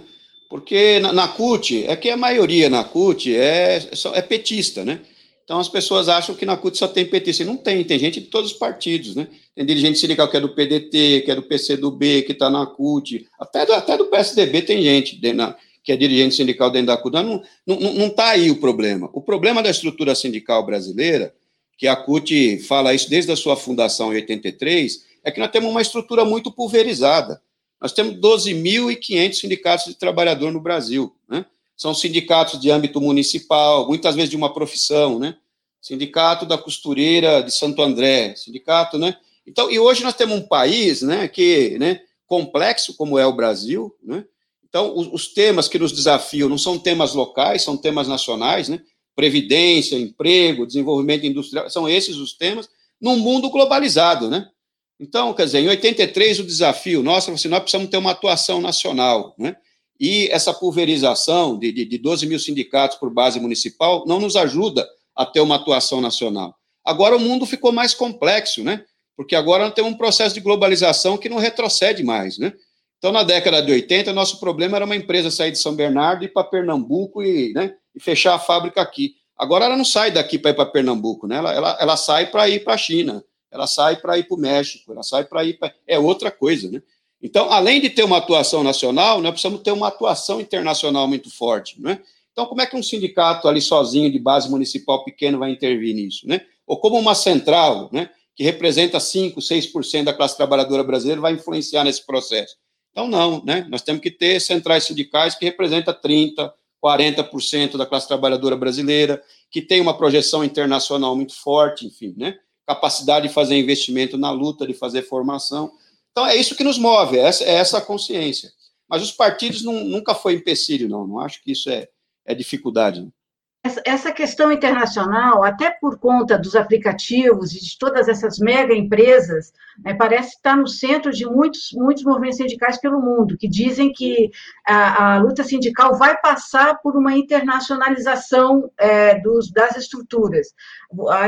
Speaker 3: Porque na, na CUT, é que a maioria na CUT é, é petista, né? Então as pessoas acham que na CUT só tem PT. Não tem, tem gente de todos os partidos, né? Tem dirigente sindical que é do PDT, que é do PCdoB, que está na CUT, até do, até do PSDB tem gente na, que é dirigente sindical dentro da CUT. Não está não, não tá aí o problema. O problema da estrutura sindical brasileira, que a CUT fala isso desde a sua fundação em 83, é que nós temos uma estrutura muito pulverizada. Nós temos 12.500 sindicatos de trabalhador no Brasil, né? são sindicatos de âmbito municipal, muitas vezes de uma profissão, né? Sindicato da costureira de Santo André, sindicato, né? Então, e hoje nós temos um país, né, que, né, complexo como é o Brasil, né? Então, os, os temas que nos desafiam não são temas locais, são temas nacionais, né? Previdência, emprego, desenvolvimento industrial, são esses os temas num mundo globalizado, né? Então, quer dizer, em 83 o desafio nosso é assim, nós precisamos ter uma atuação nacional, né? E essa pulverização de, de, de 12 mil sindicatos por base municipal não nos ajuda a ter uma atuação nacional. Agora o mundo ficou mais complexo, né? Porque agora temos um processo de globalização que não retrocede mais, né? Então, na década de 80, nosso problema era uma empresa sair de São Bernardo e ir para Pernambuco e, né, e fechar a fábrica aqui. Agora ela não sai daqui para ir para Pernambuco, né? Ela, ela, ela sai para ir para a China, ela sai para ir para o México, ela sai para ir para. É outra coisa, né? Então, além de ter uma atuação nacional, nós precisamos ter uma atuação internacional muito forte, né? Então, como é que um sindicato ali sozinho, de base municipal pequeno, vai intervir nisso, né? Ou como uma central, né, que representa 5, 6% da classe trabalhadora brasileira, vai influenciar nesse processo? Então, não, né? Nós temos que ter centrais sindicais que representam 30%, 40% da classe trabalhadora brasileira, que tem uma projeção internacional muito forte, enfim, né? Capacidade de fazer investimento na luta, de fazer formação. Então, é isso que nos move, é essa, é essa consciência. Mas os partidos não, nunca foi empecilho, não. Não acho que isso é, é dificuldade. Né?
Speaker 2: Essa questão internacional, até por conta dos aplicativos e de todas essas mega empresas, né, parece estar no centro de muitos, muitos movimentos sindicais pelo mundo, que dizem que a, a luta sindical vai passar por uma internacionalização é, dos, das estruturas.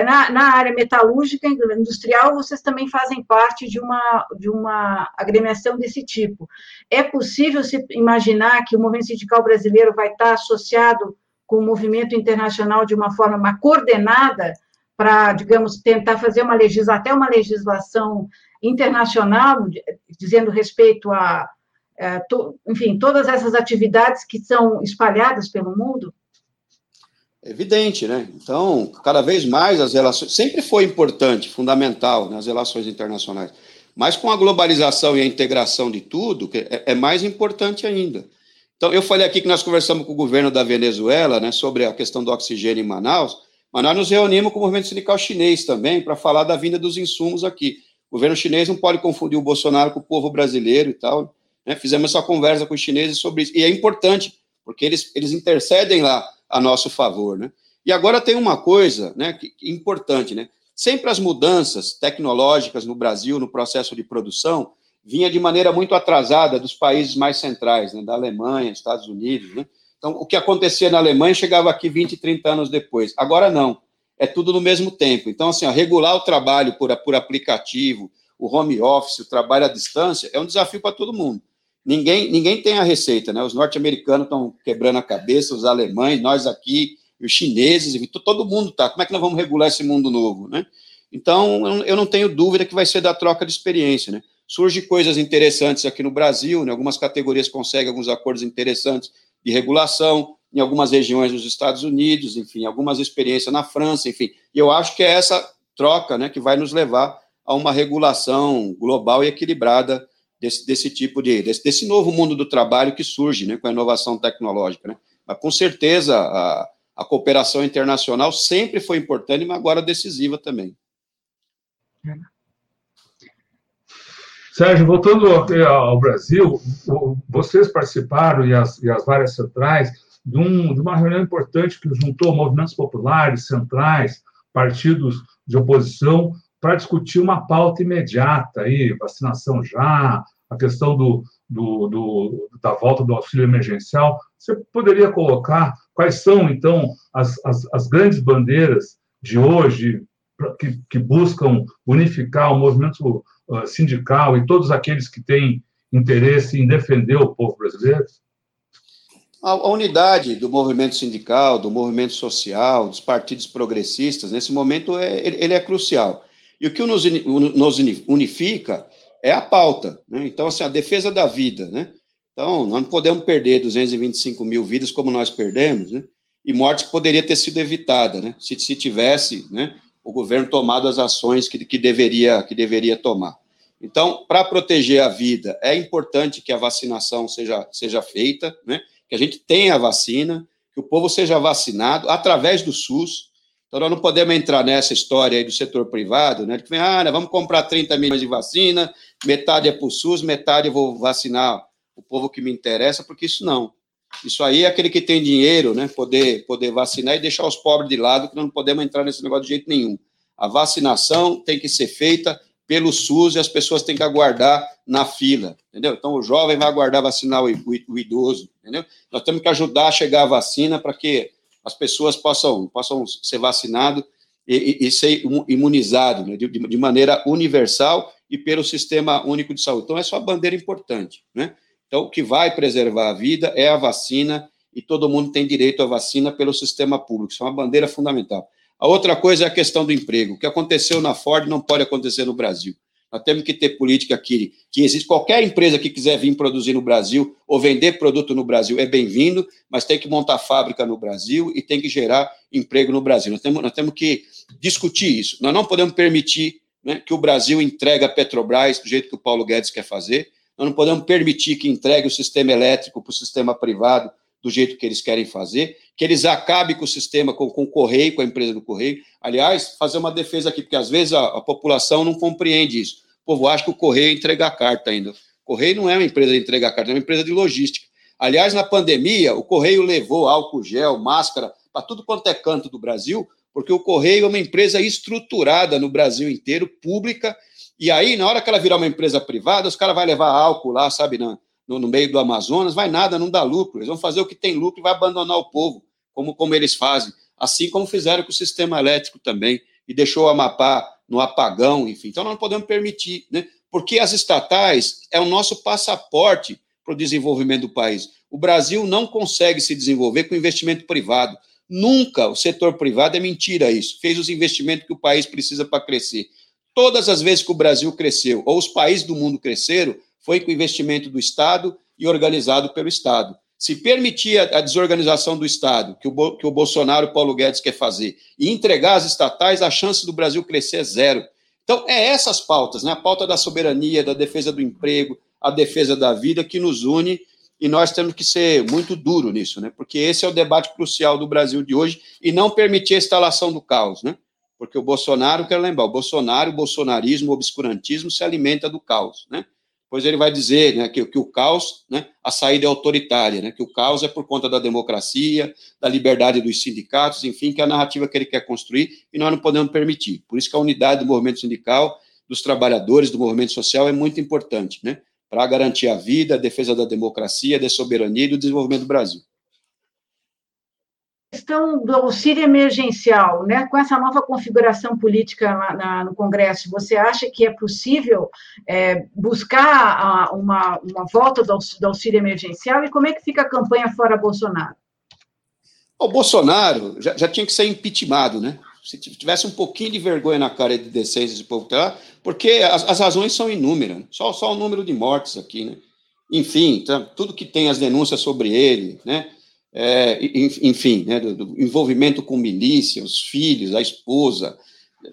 Speaker 2: Na, na, área metalúrgica industrial, vocês também fazem parte de uma, de uma agremiação desse tipo. É possível se imaginar que o movimento sindical brasileiro vai estar associado com o movimento internacional de uma forma coordenada para, digamos, tentar fazer uma legislação, até uma legislação internacional, dizendo respeito a, a to, enfim, todas essas atividades que são espalhadas pelo mundo?
Speaker 3: É evidente, né? Então, cada vez mais as relações, sempre foi importante, fundamental nas relações internacionais, mas com a globalização e a integração de tudo, é, é mais importante ainda. Então, eu falei aqui que nós conversamos com o governo da Venezuela, né, sobre a questão do oxigênio em Manaus, mas nós nos reunimos com o movimento sindical chinês também para falar da vinda dos insumos aqui. O governo chinês não pode confundir o Bolsonaro com o povo brasileiro e tal. Né? Fizemos essa conversa com os chineses sobre isso. E é importante, porque eles, eles intercedem lá a nosso favor. Né? E agora tem uma coisa né, que, importante, né? Sempre as mudanças tecnológicas no Brasil, no processo de produção, vinha de maneira muito atrasada dos países mais centrais, né, da Alemanha, Estados Unidos. Né? Então, o que acontecia na Alemanha chegava aqui 20, 30 anos depois. Agora não, é tudo no mesmo tempo. Então, assim, ó, regular o trabalho por, por aplicativo, o home office, o trabalho à distância, é um desafio para todo mundo. Ninguém, ninguém tem a receita, né? Os norte-americanos estão quebrando a cabeça, os alemães, nós aqui, os chineses, todo mundo está. Como é que nós vamos regular esse mundo novo, né? Então, eu não tenho dúvida que vai ser da troca de experiência, né? Surgem coisas interessantes aqui no Brasil, né? algumas categorias conseguem alguns acordos interessantes de regulação, em algumas regiões dos Estados Unidos, enfim, algumas experiências na França, enfim. E eu acho que é essa troca né, que vai nos levar a uma regulação global e equilibrada desse, desse tipo de, desse, desse novo mundo do trabalho que surge né, com a inovação tecnológica. Né? Mas, com certeza, a, a cooperação internacional sempre foi importante, mas agora decisiva também.
Speaker 1: Sérgio, voltando ao Brasil, vocês participaram, e as, e as várias centrais, de, um, de, uma reunião importante que juntou movimentos populares, centrais, partidos de oposição, para discutir uma pauta imediata, aí, vacinação já, a questão do, do, do, da volta do auxílio emergencial. Você poderia colocar quais são, então, as, as, as grandes bandeiras de hoje que, que buscam unificar o movimento sindical e todos aqueles que têm interesse em defender o povo brasileiro?
Speaker 3: A, unidade do movimento sindical, do movimento social, dos partidos progressistas, nesse momento, é, ele é crucial. E o que nos, nos unifica é a pauta. Né? Então, assim, a defesa da vida. Né? Então, nós não podemos perder 225 mil vidas como nós perdemos, né? e morte que poderia ter sido evitada, né? se, se tivesse né, o governo tomado as ações que, que, deveria, que deveria tomar. Então, para proteger a vida, é importante que a vacinação seja, seja feita, né? que a gente tenha a vacina, que o povo seja vacinado através do SUS. Então, nós não podemos entrar nessa história aí do setor privado, né? Que ah, vamos comprar 30 milhões de vacina, metade é para o SUS, metade eu vou vacinar o povo que me interessa, porque isso não. Isso aí é aquele que tem dinheiro, né? Poder, poder vacinar e deixar os pobres de lado, que nós não podemos entrar nesse negócio de jeito nenhum. A vacinação tem que ser feita pelo SUS e as pessoas têm que aguardar na fila, entendeu? Então o jovem vai aguardar vacinar o, idoso, entendeu? Nós temos que ajudar a chegar a vacina para que as pessoas possam, possam ser vacinadas e, e, e, ser imunizadas né? de, de maneira universal e pelo Sistema Único de Saúde. Então, essa é uma bandeira importante, né? Então, o que vai preservar a vida é a vacina e todo mundo tem direito à vacina pelo sistema público. Isso é uma bandeira fundamental. A outra coisa é a questão do emprego. O que aconteceu na Ford não pode acontecer no Brasil. Nós temos que ter política que, que existe. Qualquer empresa que quiser vir produzir no Brasil ou vender produto no Brasil é bem-vindo, mas tem que montar fábrica no Brasil e tem que gerar emprego no Brasil. Nós temos, nós temos que discutir isso. Nós não podemos permitir né, que o Brasil entregue a Petrobras do jeito que o Paulo Guedes quer fazer. Nós não podemos permitir que entregue o sistema elétrico para o sistema privado do jeito que eles querem fazer, que eles acabem com o sistema, com, com o Correio, com a empresa do Correio. Aliás, fazer uma defesa aqui, porque às vezes a, a população não compreende isso. O povo acha que o Correio entrega carta ainda. O Correio não é uma empresa de entregar carta, é uma empresa de logística. Aliás, na pandemia, o Correio levou álcool gel, máscara para tudo quanto é canto do Brasil, porque o Correio é uma empresa estruturada no Brasil inteiro, pública, e aí, na hora que ela virar uma empresa privada, os caras vão levar álcool lá, sabe, no, no, meio do Amazonas, vai nada, não dá lucro. Eles vão fazer o que tem lucro e vai abandonar o povo, como, como eles fazem. Assim como fizeram com o sistema elétrico também, e deixou o Amapá no apagão, enfim. Então, nós não podemos permitir, né? Porque as estatais é o nosso passaporte para o desenvolvimento do país. O Brasil não consegue se desenvolver com investimento privado. Nunca o setor privado é mentira isso. Fez os investimentos que o país precisa para crescer. Todas as vezes que o Brasil cresceu, ou os países do mundo cresceram, foi com investimento do Estado e organizado pelo Estado. Se permitir a desorganização do Estado, que o, que o Bolsonaro e o Paulo Guedes quer fazer, e entregar as estatais, a chance do Brasil crescer é zero. Então, é essas pautas, né? a pauta da soberania, da defesa do emprego, a defesa da vida, que nos une, e nós temos que ser muito duro nisso, né? porque esse é o debate crucial do Brasil de hoje, e não permitir a instalação do caos. Né? Porque o Bolsonaro, quero lembrar, o Bolsonaro, o bolsonarismo, o obscurantismo se alimenta do caos, né? Pois ele vai dizer né, que, que o caos, né, a saída é autoritária, né, que o caos é por conta da democracia, da liberdade dos sindicatos, enfim, que é a narrativa que ele quer construir e nós não podemos permitir. Por isso que a unidade do movimento sindical, dos trabalhadores, do movimento social é muito importante, né, para garantir a vida, a defesa da democracia, da soberania e do desenvolvimento do Brasil
Speaker 2: questão do auxílio emergencial, né, com essa nova configuração política na, na, no Congresso, você acha que é possível é, buscar a, uma, uma volta do, do, auxílio emergencial e como é que fica a campanha fora Bolsonaro?
Speaker 3: O Bolsonaro já, já tinha que ser impeachmentado, né? Se tivesse um pouquinho de vergonha na cara de decência esse povo tá, porque as, as razões são inúmeras, né? só, só o número de mortes aqui, né? Enfim, tá, tudo que tem as denúncias sobre ele, né? É, enfim, né, do, do, envolvimento com milícia, os filhos, a esposa,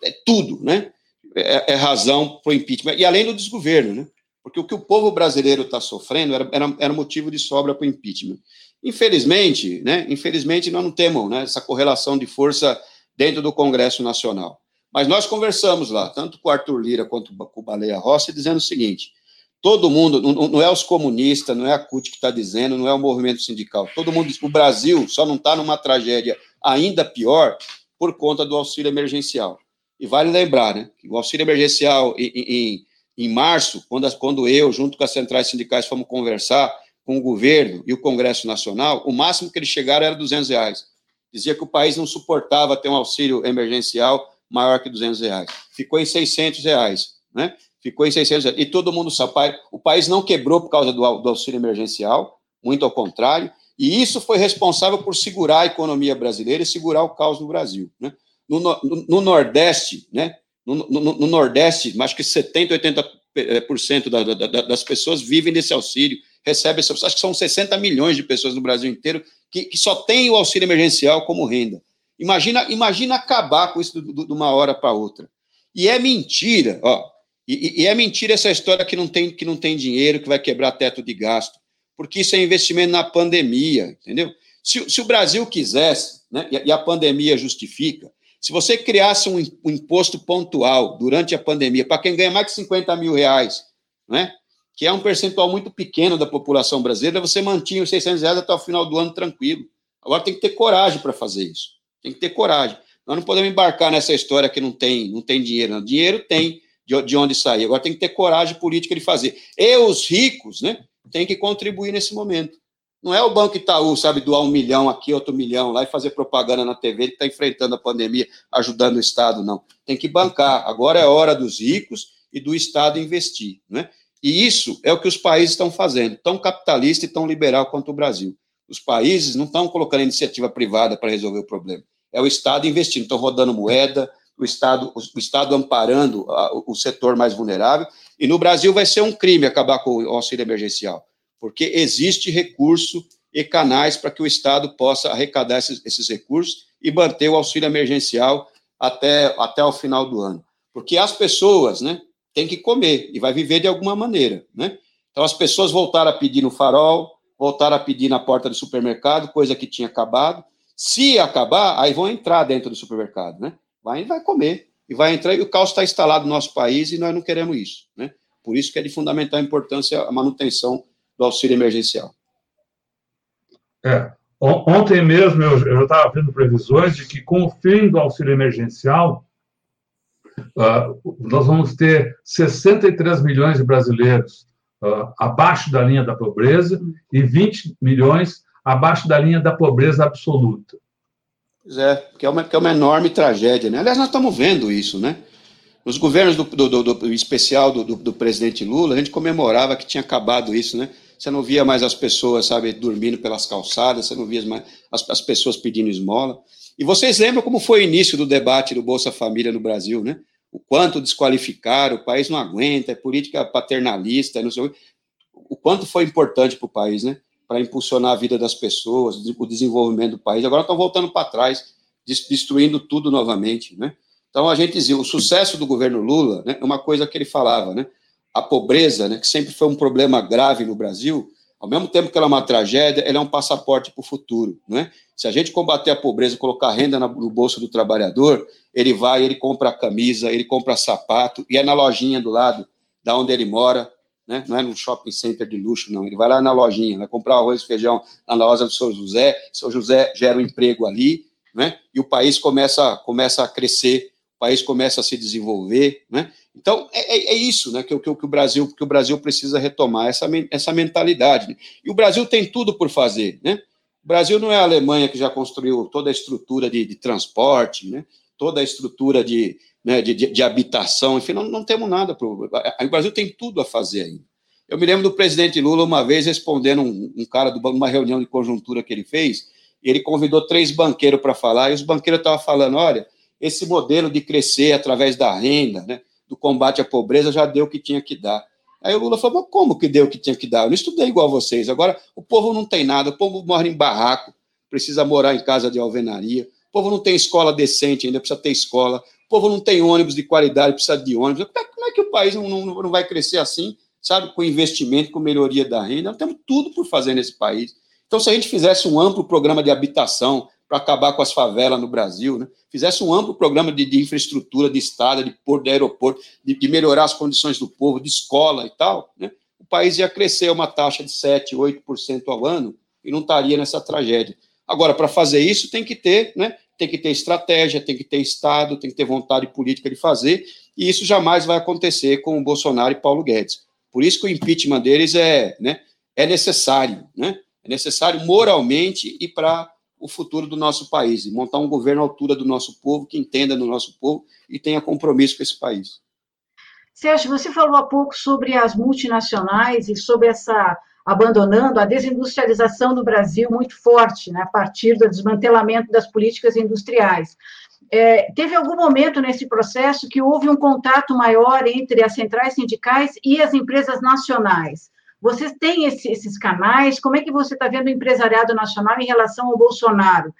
Speaker 3: é tudo, né? É, é razão para o impeachment. E além do desgoverno, né? Porque o que o povo brasileiro está sofrendo era, era, era, motivo de sobra para o impeachment. Infelizmente, né? Infelizmente, nós não temos né, essa correlação de força dentro do Congresso Nacional. Mas nós conversamos lá, tanto com o Arthur Lira quanto com o Baleia Rossi, dizendo o seguinte: Todo mundo, não, é os comunistas, não é a CUT que está dizendo, não é o movimento sindical. Todo mundo, o Brasil só não está numa tragédia ainda pior por conta do auxílio emergencial. E vale lembrar, né, que o auxílio emergencial em, em, em março, quando, quando eu, junto com as centrais sindicais, fomos conversar com o governo e o Congresso Nacional, o máximo que eles chegaram era 200 reais. Dizia que o país não suportava ter um auxílio emergencial maior que 200 reais. Ficou em 600 reais, né? Ficou em 600 e todo mundo sabe, o país não quebrou por causa do, auxílio emergencial, muito ao contrário, e isso foi responsável por segurar a economia brasileira e segurar o caos no Brasil. Né? No, no, no Nordeste, né? No, no, no, Nordeste, acho que 70%, 80% da, da, das pessoas vivem desse auxílio, recebem esse acho que são 60 milhões de pessoas no Brasil inteiro que, que só têm o auxílio emergencial como renda. Imagina, imagina acabar com isso de uma hora para outra. E é mentira, ó, e, e, é mentira essa história que não, tem, que não tem dinheiro, que vai quebrar teto de gasto, porque isso é investimento na pandemia, entendeu? Se, se o Brasil quisesse, né, e, a pandemia justifica, se você criasse um, imposto pontual durante a pandemia, para quem ganha mais de 50 mil reais, né, que é um percentual muito pequeno da população brasileira, você mantinha os 600 reais até o final do ano tranquilo. Agora tem que ter coragem para fazer isso. Tem que ter coragem. Nós não podemos embarcar nessa história que não tem, não tem dinheiro. Dinheiro tem, de, de onde sair. Agora tem que ter coragem política de fazer. E os ricos, né, têm que contribuir nesse momento. Não é o Banco Itaú, sabe, doar um milhão aqui, outro milhão lá e fazer propaganda na TV que está enfrentando a pandemia, ajudando o Estado, não. Tem que bancar. Agora é hora dos ricos e do Estado investir, né? E isso é o que os países estão fazendo, tão capitalista e tão liberal quanto o Brasil. Os países não estão colocando iniciativa privada para resolver o problema. É o Estado investindo, estão rodando moeda, o Estado, o Estado amparando o setor mais vulnerável. E no Brasil vai ser um crime acabar com o auxílio emergencial, porque existe recurso e canais para que o Estado possa arrecadar esses, esses recursos e manter o auxílio emergencial até, até o final do ano. Porque as pessoas né, têm que comer e vai viver de alguma maneira. Né? Então, as pessoas voltaram a pedir no farol, voltaram a pedir na porta do supermercado, coisa que tinha acabado. Se acabar, aí vão entrar dentro do supermercado. Né? Vai, vai comer e vai entrar. E o caos está instalado no nosso país e nós não queremos isso. Né? Por isso que é de fundamental importância a manutenção do auxílio emergencial.
Speaker 1: É. ontem mesmo eu, eu estava vendo previsões de que com o fim do auxílio emergencial, uh, nós vamos ter 63 milhões de brasileiros uh, abaixo da linha da pobreza e 20 milhões abaixo da linha da pobreza absoluta.
Speaker 3: Pois é, que é uma, é uma enorme tragédia, né? Aliás, nós estamos vendo isso, né? Nos governos do, do, do, do especial do, do, presidente Lula, a gente comemorava que tinha acabado isso, né? Você não via mais as pessoas, sabe, dormindo pelas calçadas, você não via mais as, as pessoas pedindo esmola. E vocês lembram como foi o início do debate do Bolsa Família no Brasil, né? O quanto desqualificaram, o país não aguenta, é política paternalista, não sei o quanto foi importante para o país, né? Para impulsionar a vida das pessoas, o desenvolvimento do país. Agora estão voltando para trás, destruindo tudo novamente, né? Então, a gente dizia, o sucesso do governo Lula, né, é uma coisa que ele falava, né, a pobreza, né, que sempre foi um problema grave no Brasil, ao mesmo tempo que ela é uma tragédia, ela é um passaporte para o futuro, né? Se a gente combater a pobreza, colocar renda no bolso do trabalhador, ele vai, ele compra camisa, ele compra sapato, e é na lojinha do lado, da onde ele mora, né? Não é no shopping center de luxo, não. Ele vai lá na lojinha, vai comprar arroz e feijão na loja do seu José, seu José gera um emprego ali, né? E o país começa, começa a crescer país começa a se desenvolver, né? Então é, é, é isso, né? Que, que, que, o Brasil que o Brasil precisa retomar essa, essa mentalidade. Né? E o Brasil tem tudo por fazer, né? O Brasil não é a Alemanha que já construiu toda a estrutura de, de transporte, né? Toda a estrutura de, né, de, de, de, habitação, enfim, não, não temos nada. Pro, o Brasil tem tudo a fazer ainda. Eu me lembro do presidente Lula uma vez respondendo um, um cara de uma reunião de conjuntura que ele fez, ele convidou três banqueiros para falar, e os banqueiros estavam falando: olha, esse modelo de crescer através da renda, né, do combate à pobreza, já deu o que tinha que dar. Aí o Lula falou, mas como que deu o que tinha que dar? Eu não estudei igual vocês. Agora, o povo não tem nada, o povo mora em barraco, precisa morar em casa de alvenaria, o povo não tem escola decente ainda, precisa ter escola, povo não tem ônibus de qualidade, precisa de ônibus. Como é, como é que o país não, não, não vai crescer assim, sabe, com investimento, com melhoria da renda? Nós temos tudo por fazer nesse país. Então, se a gente fizesse um amplo programa de habitação, para acabar com as favelas no Brasil, né? fizesse um amplo programa de, de infraestrutura, de estrada, de porto, de aeroporto, de, de, melhorar as condições do povo, de escola e tal, né? o país ia crescer uma taxa de 7%, 8% ao ano e não estaria nessa tragédia. Agora, para fazer isso, tem que ter, né? Tem que ter estratégia, tem que ter Estado, tem que ter vontade política de fazer, e isso jamais vai acontecer com o Bolsonaro e Paulo Guedes. Por isso que o impeachment deles é, né, é necessário, né? É necessário moralmente e para o futuro do nosso país e montar um governo à altura do nosso povo, que entenda do nosso povo e tenha compromisso com esse país.
Speaker 2: Sérgio, você falou há pouco sobre as multinacionais e sobre essa abandonando a desindustrialização do Brasil muito forte, né, a partir do desmantelamento das políticas industriais. É, teve algum momento nesse processo que houve um contato maior entre as centrais sindicais e as empresas nacionais? Vocês têm esse, esses canais? Como é que você está vendo o empresariado nacional em relação ao Bolsonaro?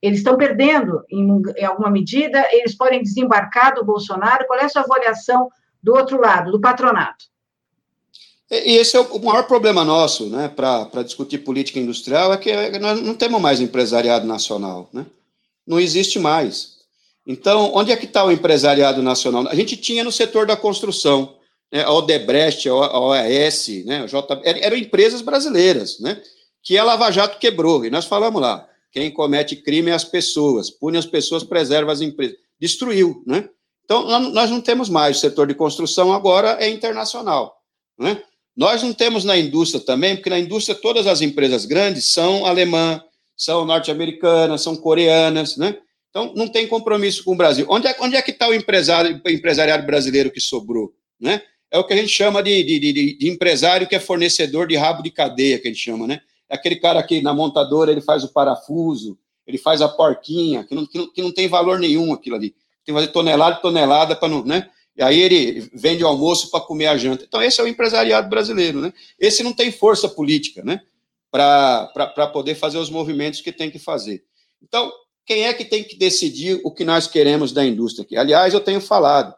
Speaker 2: Eles estão perdendo em, em alguma medida? Eles podem desembarcar do Bolsonaro? Qual é a sua avaliação do outro lado, do patronato?
Speaker 3: E esse é o maior problema nosso, né, para discutir política industrial, é que nós não temos mais empresariado nacional, né? Não existe mais. Então, onde é que está o empresariado nacional? A gente tinha no setor da construção né, a Odebrecht, a OAS, né, J, eram empresas brasileiras, né, que a Lava Jato quebrou. E nós falamos lá, quem comete crime é as pessoas, pune as pessoas, preserva as empresas. Destruiu, né? Então, nós não temos mais. O setor de construção agora é internacional, né? Nós não temos na indústria também, porque na indústria todas as empresas grandes são alemã, são norte-americanas, são coreanas, né? Então, não tem compromisso com o Brasil. Onde é, onde é que está o empresário, empresariado brasileiro que sobrou, né? é o que a gente chama de, de, de, de, empresário que é fornecedor de rabo de cadeia, que a gente chama, né? É aquele cara que na montadora ele faz o parafuso, ele faz a porquinha, que não, que não, que não tem valor nenhum aquilo ali. Tem que fazer tonelada e tonelada para não, né? E aí ele vende o almoço para comer a janta. Então, esse é o empresariado brasileiro, né? Esse não tem força política, né? Para poder fazer os movimentos que tem que fazer. Então, quem é que tem que decidir o que nós queremos da indústria aqui? Aliás, eu tenho falado,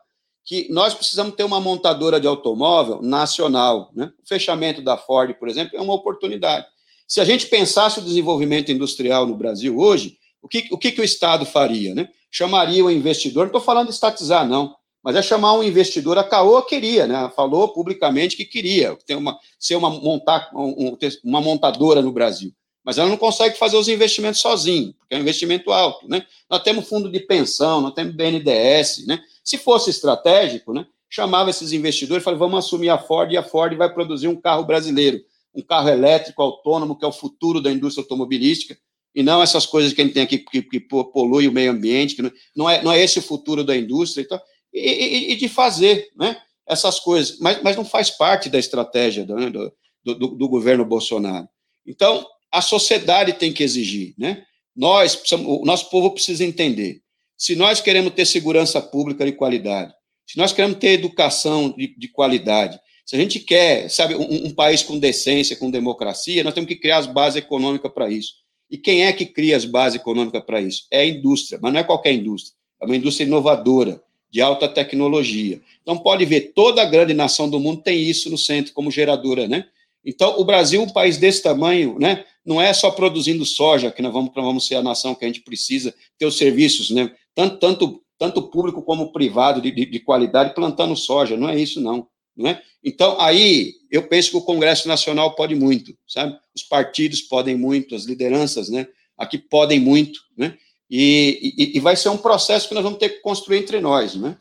Speaker 3: que nós precisamos ter uma montadora de automóvel nacional. Né? O fechamento da Ford, por exemplo, é uma oportunidade. Se a gente pensasse o desenvolvimento industrial no Brasil hoje, o que o, que, que o Estado faria? Né? Chamaria o investidor, não estou falando de estatizar, não, mas é chamar um investidor. A Caoa queria, né? falou publicamente que queria ter uma, ser uma, montar, um, uma montadora no Brasil. mas ela não consegue fazer os investimentos sozinho, porque é um investimento alto, né? Nós temos fundo de pensão, nós temos BNDES, né? Se fosse estratégico, né? Chamava esses investidores e falava, vamos assumir a Ford e a Ford vai produzir um carro brasileiro, um carro elétrico autônomo, que é o futuro da indústria automobilística, e não essas coisas que a gente tem aqui que, que polui o meio ambiente, que não é, não é esse o futuro da indústria, então, e, e, e de fazer, né? Essas coisas, mas, mas não faz parte da estratégia do, do, do, do governo Bolsonaro. Então, a sociedade tem que exigir, né? Nós, o nosso povo precisa entender. Se nós queremos ter segurança pública de qualidade, se nós queremos ter educação de, de qualidade, se a gente quer, sabe, um, um, país com decência, com democracia, nós temos que criar as bases econômicas para isso. E quem é que cria as bases econômicas para isso? É a indústria, mas não é qualquer indústria. É uma indústria inovadora, de alta tecnologia. Então, pode ver, toda grande nação do mundo tem isso no centro como geradora, né? Então, o Brasil, um país desse tamanho, né, não é só produzindo soja que nós vamos, nós vamos ser a nação que a gente precisa ter os serviços, né, tanto, tanto, tanto público como privado de, de, de qualidade plantando soja, não é isso não, não é? Então, aí, eu penso que o Congresso Nacional pode muito, sabe? Os partidos podem muito, as lideranças, né, aqui podem muito, né? E, e, e vai ser um processo que nós vamos ter que construir entre nós, né?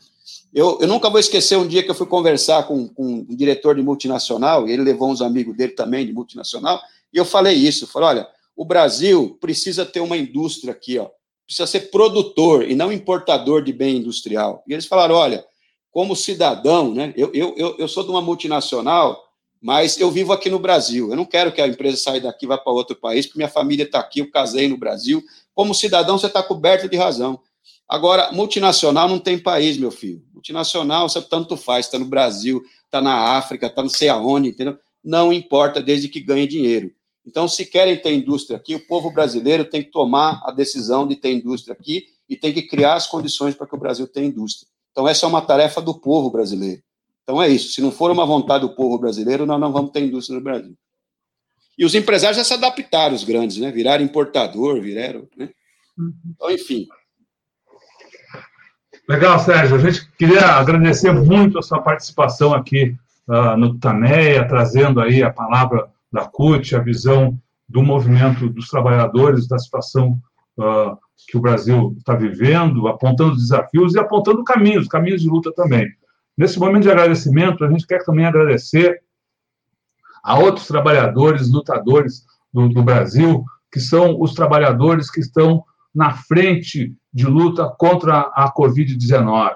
Speaker 3: Eu, eu nunca vou esquecer um dia que eu fui conversar com, com um diretor de multinacional, e ele levou uns amigos dele também de multinacional, e eu falei isso, falei, olha, o Brasil precisa ter uma indústria aqui, ó, precisa ser produtor e não importador de bem industrial. E eles falaram, olha, como cidadão, né, eu, eu, eu sou de uma multinacional, mas eu vivo aqui no Brasil, eu não quero que a empresa saia daqui e vá para outro país, porque minha família está aqui, eu casei no Brasil, como cidadão você está coberto de razão. Agora, multinacional não tem país, meu filho. Multinacional, você tanto faz, está no Brasil, está na África, está não sei aonde, entendeu? Não importa, desde que ganhe dinheiro. Então, se querem ter indústria aqui, o povo brasileiro tem que tomar a decisão de ter indústria aqui e tem que criar as condições para que o Brasil tenha indústria. Então, essa é uma tarefa do povo brasileiro. Então, é isso. Se não for uma vontade do povo brasileiro, nós não vamos ter indústria no Brasil. E os empresários já se adaptaram, os grandes, né? Viraram importador, viraram. Né? Uhum. Então, enfim,
Speaker 1: Legal, Sérgio. A gente queria agradecer muito a sua participação aqui uh, no Tameia, trazendo aí a palavra da CUT, a visão do movimento dos trabalhadores, da situação uh, que o Brasil está vivendo, apontando desafios e apontando caminhos, caminhos de luta também. Nesse momento de agradecimento, a gente quer também agradecer a outros trabalhadores, lutadores do, do Brasil, que são os trabalhadores que estão na frente de luta contra a Covid-19.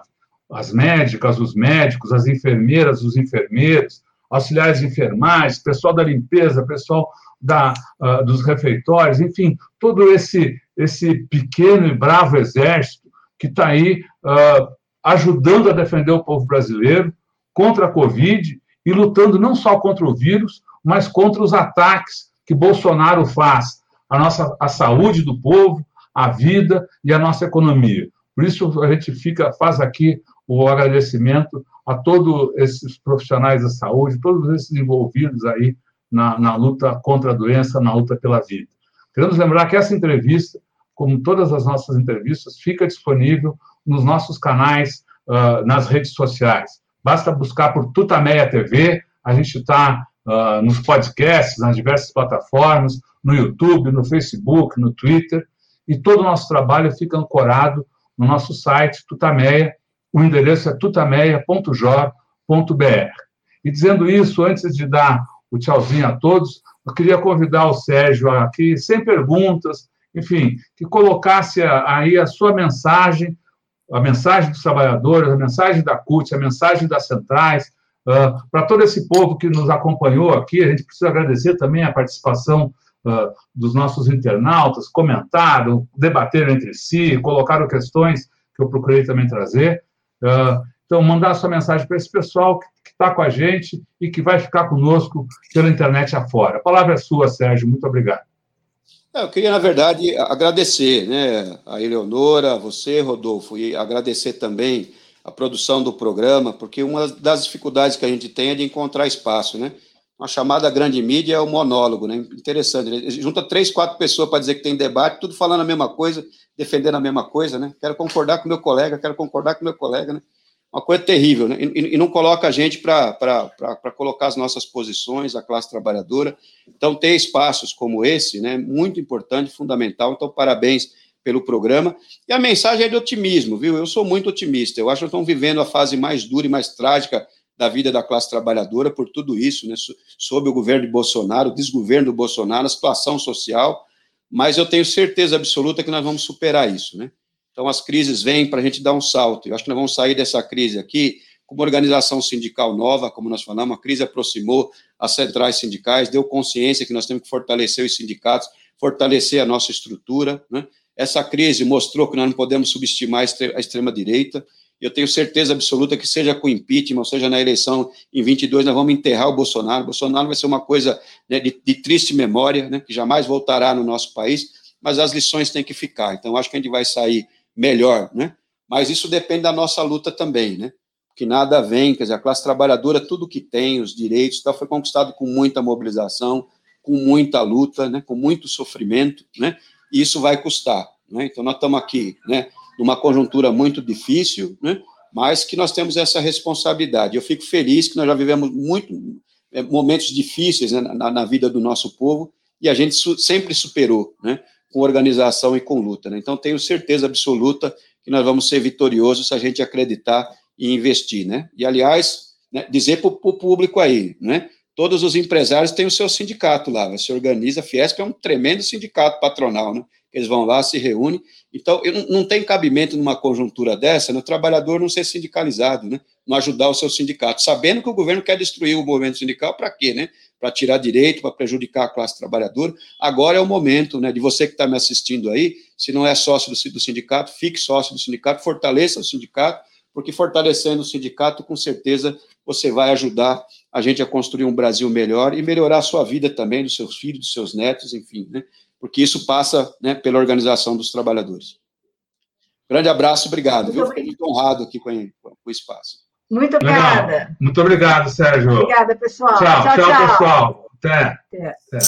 Speaker 1: As médicas, os médicos, as enfermeiras, os enfermeiros, auxiliares de enfermagem, pessoal da limpeza, pessoal da, uh, dos refeitórios, enfim, todo esse, esse pequeno e bravo exército que está aí uh, ajudando a defender o povo brasileiro contra a Covid e lutando não só contra o vírus, mas contra os ataques que Bolsonaro faz à nossa à saúde do povo, a vida e a nossa economia. Por isso, a gente fica, faz aqui o agradecimento a todos esses profissionais da saúde, todos esses envolvidos aí na, na luta contra a doença, na luta pela vida. Queremos lembrar que essa entrevista, como todas as nossas entrevistas, fica disponível nos nossos canais, uh, nas redes sociais. Basta buscar por Tutameia TV, a gente está uh, nos podcasts, nas diversas plataformas, no YouTube, no Facebook, no Twitter, e todo o nosso trabalho fica ancorado no nosso site Tutameia, o endereço é tutameia.jor.br. E dizendo isso, antes de dar o tchauzinho a todos, eu queria convidar o Sérgio aqui, sem perguntas, enfim, que colocasse aí a sua mensagem, a mensagem dos trabalhadores, a mensagem da CUT, a mensagem das centrais, uh, para todo esse povo que nos acompanhou aqui. A gente precisa agradecer também a participação uh, dos nossos internautas, comentaram, debateram entre si, colocaram questões que eu procurei também trazer. Uh, então, mandar sua mensagem para esse pessoal que está com a gente e que vai ficar conosco pela internet afora. A palavra é sua, Sérgio. Muito obrigado.
Speaker 3: É, eu queria, na verdade, agradecer né, a Eleonora, a você, Rodolfo, e agradecer também a produção do programa, porque uma das dificuldades que a gente tem é de encontrar espaço, né? uma chamada grande mídia é o monólogo, né? Interessante. Ele junta três, quatro pessoas para dizer que tem debate, tudo falando a mesma coisa, defendendo a mesma coisa, né? Quero concordar com meu colega, quero concordar com meu colega, né? Uma coisa terrível, né? E, e não coloca a gente para colocar as nossas posições, a classe trabalhadora. Então, ter espaços como esse, né, muito importante, fundamental. Então, parabéns pelo programa. E a mensagem é de otimismo, viu? Eu sou muito otimista. Eu acho que estamos vivendo a fase mais dura e mais trágica da vida da classe trabalhadora por tudo isso, né? Sob o governo de Bolsonaro, o desgoverno do Bolsonaro, a situação social. Mas eu tenho certeza absoluta que nós vamos superar isso, né? Então, as crises vêm para a gente dar um salto. Eu acho que nós vamos sair dessa crise aqui com uma organização sindical nova, como nós falamos, a crise aproximou as centrais sindicais, deu consciência que nós temos que fortalecer os sindicatos, fortalecer a nossa estrutura. Né? Essa crise mostrou que nós não podemos subestimar a extrema-direita. Eu tenho certeza absoluta que, seja com impeachment, seja na eleição em 22, nós vamos enterrar o Bolsonaro. O Bolsonaro vai ser uma coisa né, de, de, triste memória, né, que jamais voltará no nosso país, mas as lições têm que ficar. Então, acho que a gente vai sair melhor, né? Mas isso depende da nossa luta também, né? Que nada vem, quer dizer, a classe trabalhadora, tudo que tem, os direitos, tal, foi conquistado com muita mobilização, com muita luta, né? Com muito sofrimento, né? E isso vai custar, né? Então, nós estamos aqui, né? Numa conjuntura muito difícil, né? Mas que nós temos essa responsabilidade. Eu fico feliz que nós já vivemos muito é, momentos difíceis né, na, na vida do nosso povo e a gente su sempre superou, né? Com organização e com luta. Né? Então, tenho certeza absoluta que nós vamos ser vitoriosos se a gente acreditar e investir. Né? E, aliás, né, dizer para o público aí, né? todos os empresários têm o seu sindicato lá, se organiza, a Fiesp é um tremendo sindicato patronal, né? Eles vão lá, se reúnem, então não tem cabimento numa conjuntura dessa, no trabalhador não ser sindicalizado, né? não ajudar o seu sindicato, sabendo que o governo quer destruir o movimento sindical, para quê, né? para tirar direito, para prejudicar a classe trabalhadora. Agora é o momento né, de você que está me assistindo aí, se não é sócio do, do sindicato, fique sócio do sindicato, fortaleça o sindicato, porque fortalecendo o sindicato, com certeza você vai ajudar a gente a construir um Brasil melhor e melhorar a sua vida também, dos seus filhos, dos seus netos, enfim, né? Porque isso passa né, pela organização dos trabalhadores. Grande abraço, obrigado. Muito, viu? muito honrado aqui com, com o espaço.
Speaker 2: Muito obrigada.
Speaker 1: Legal. Muito obrigado, Sérgio.
Speaker 2: Obrigada, pessoal.
Speaker 1: Tchau, tchau, tchau, tchau. Até. Até. Até.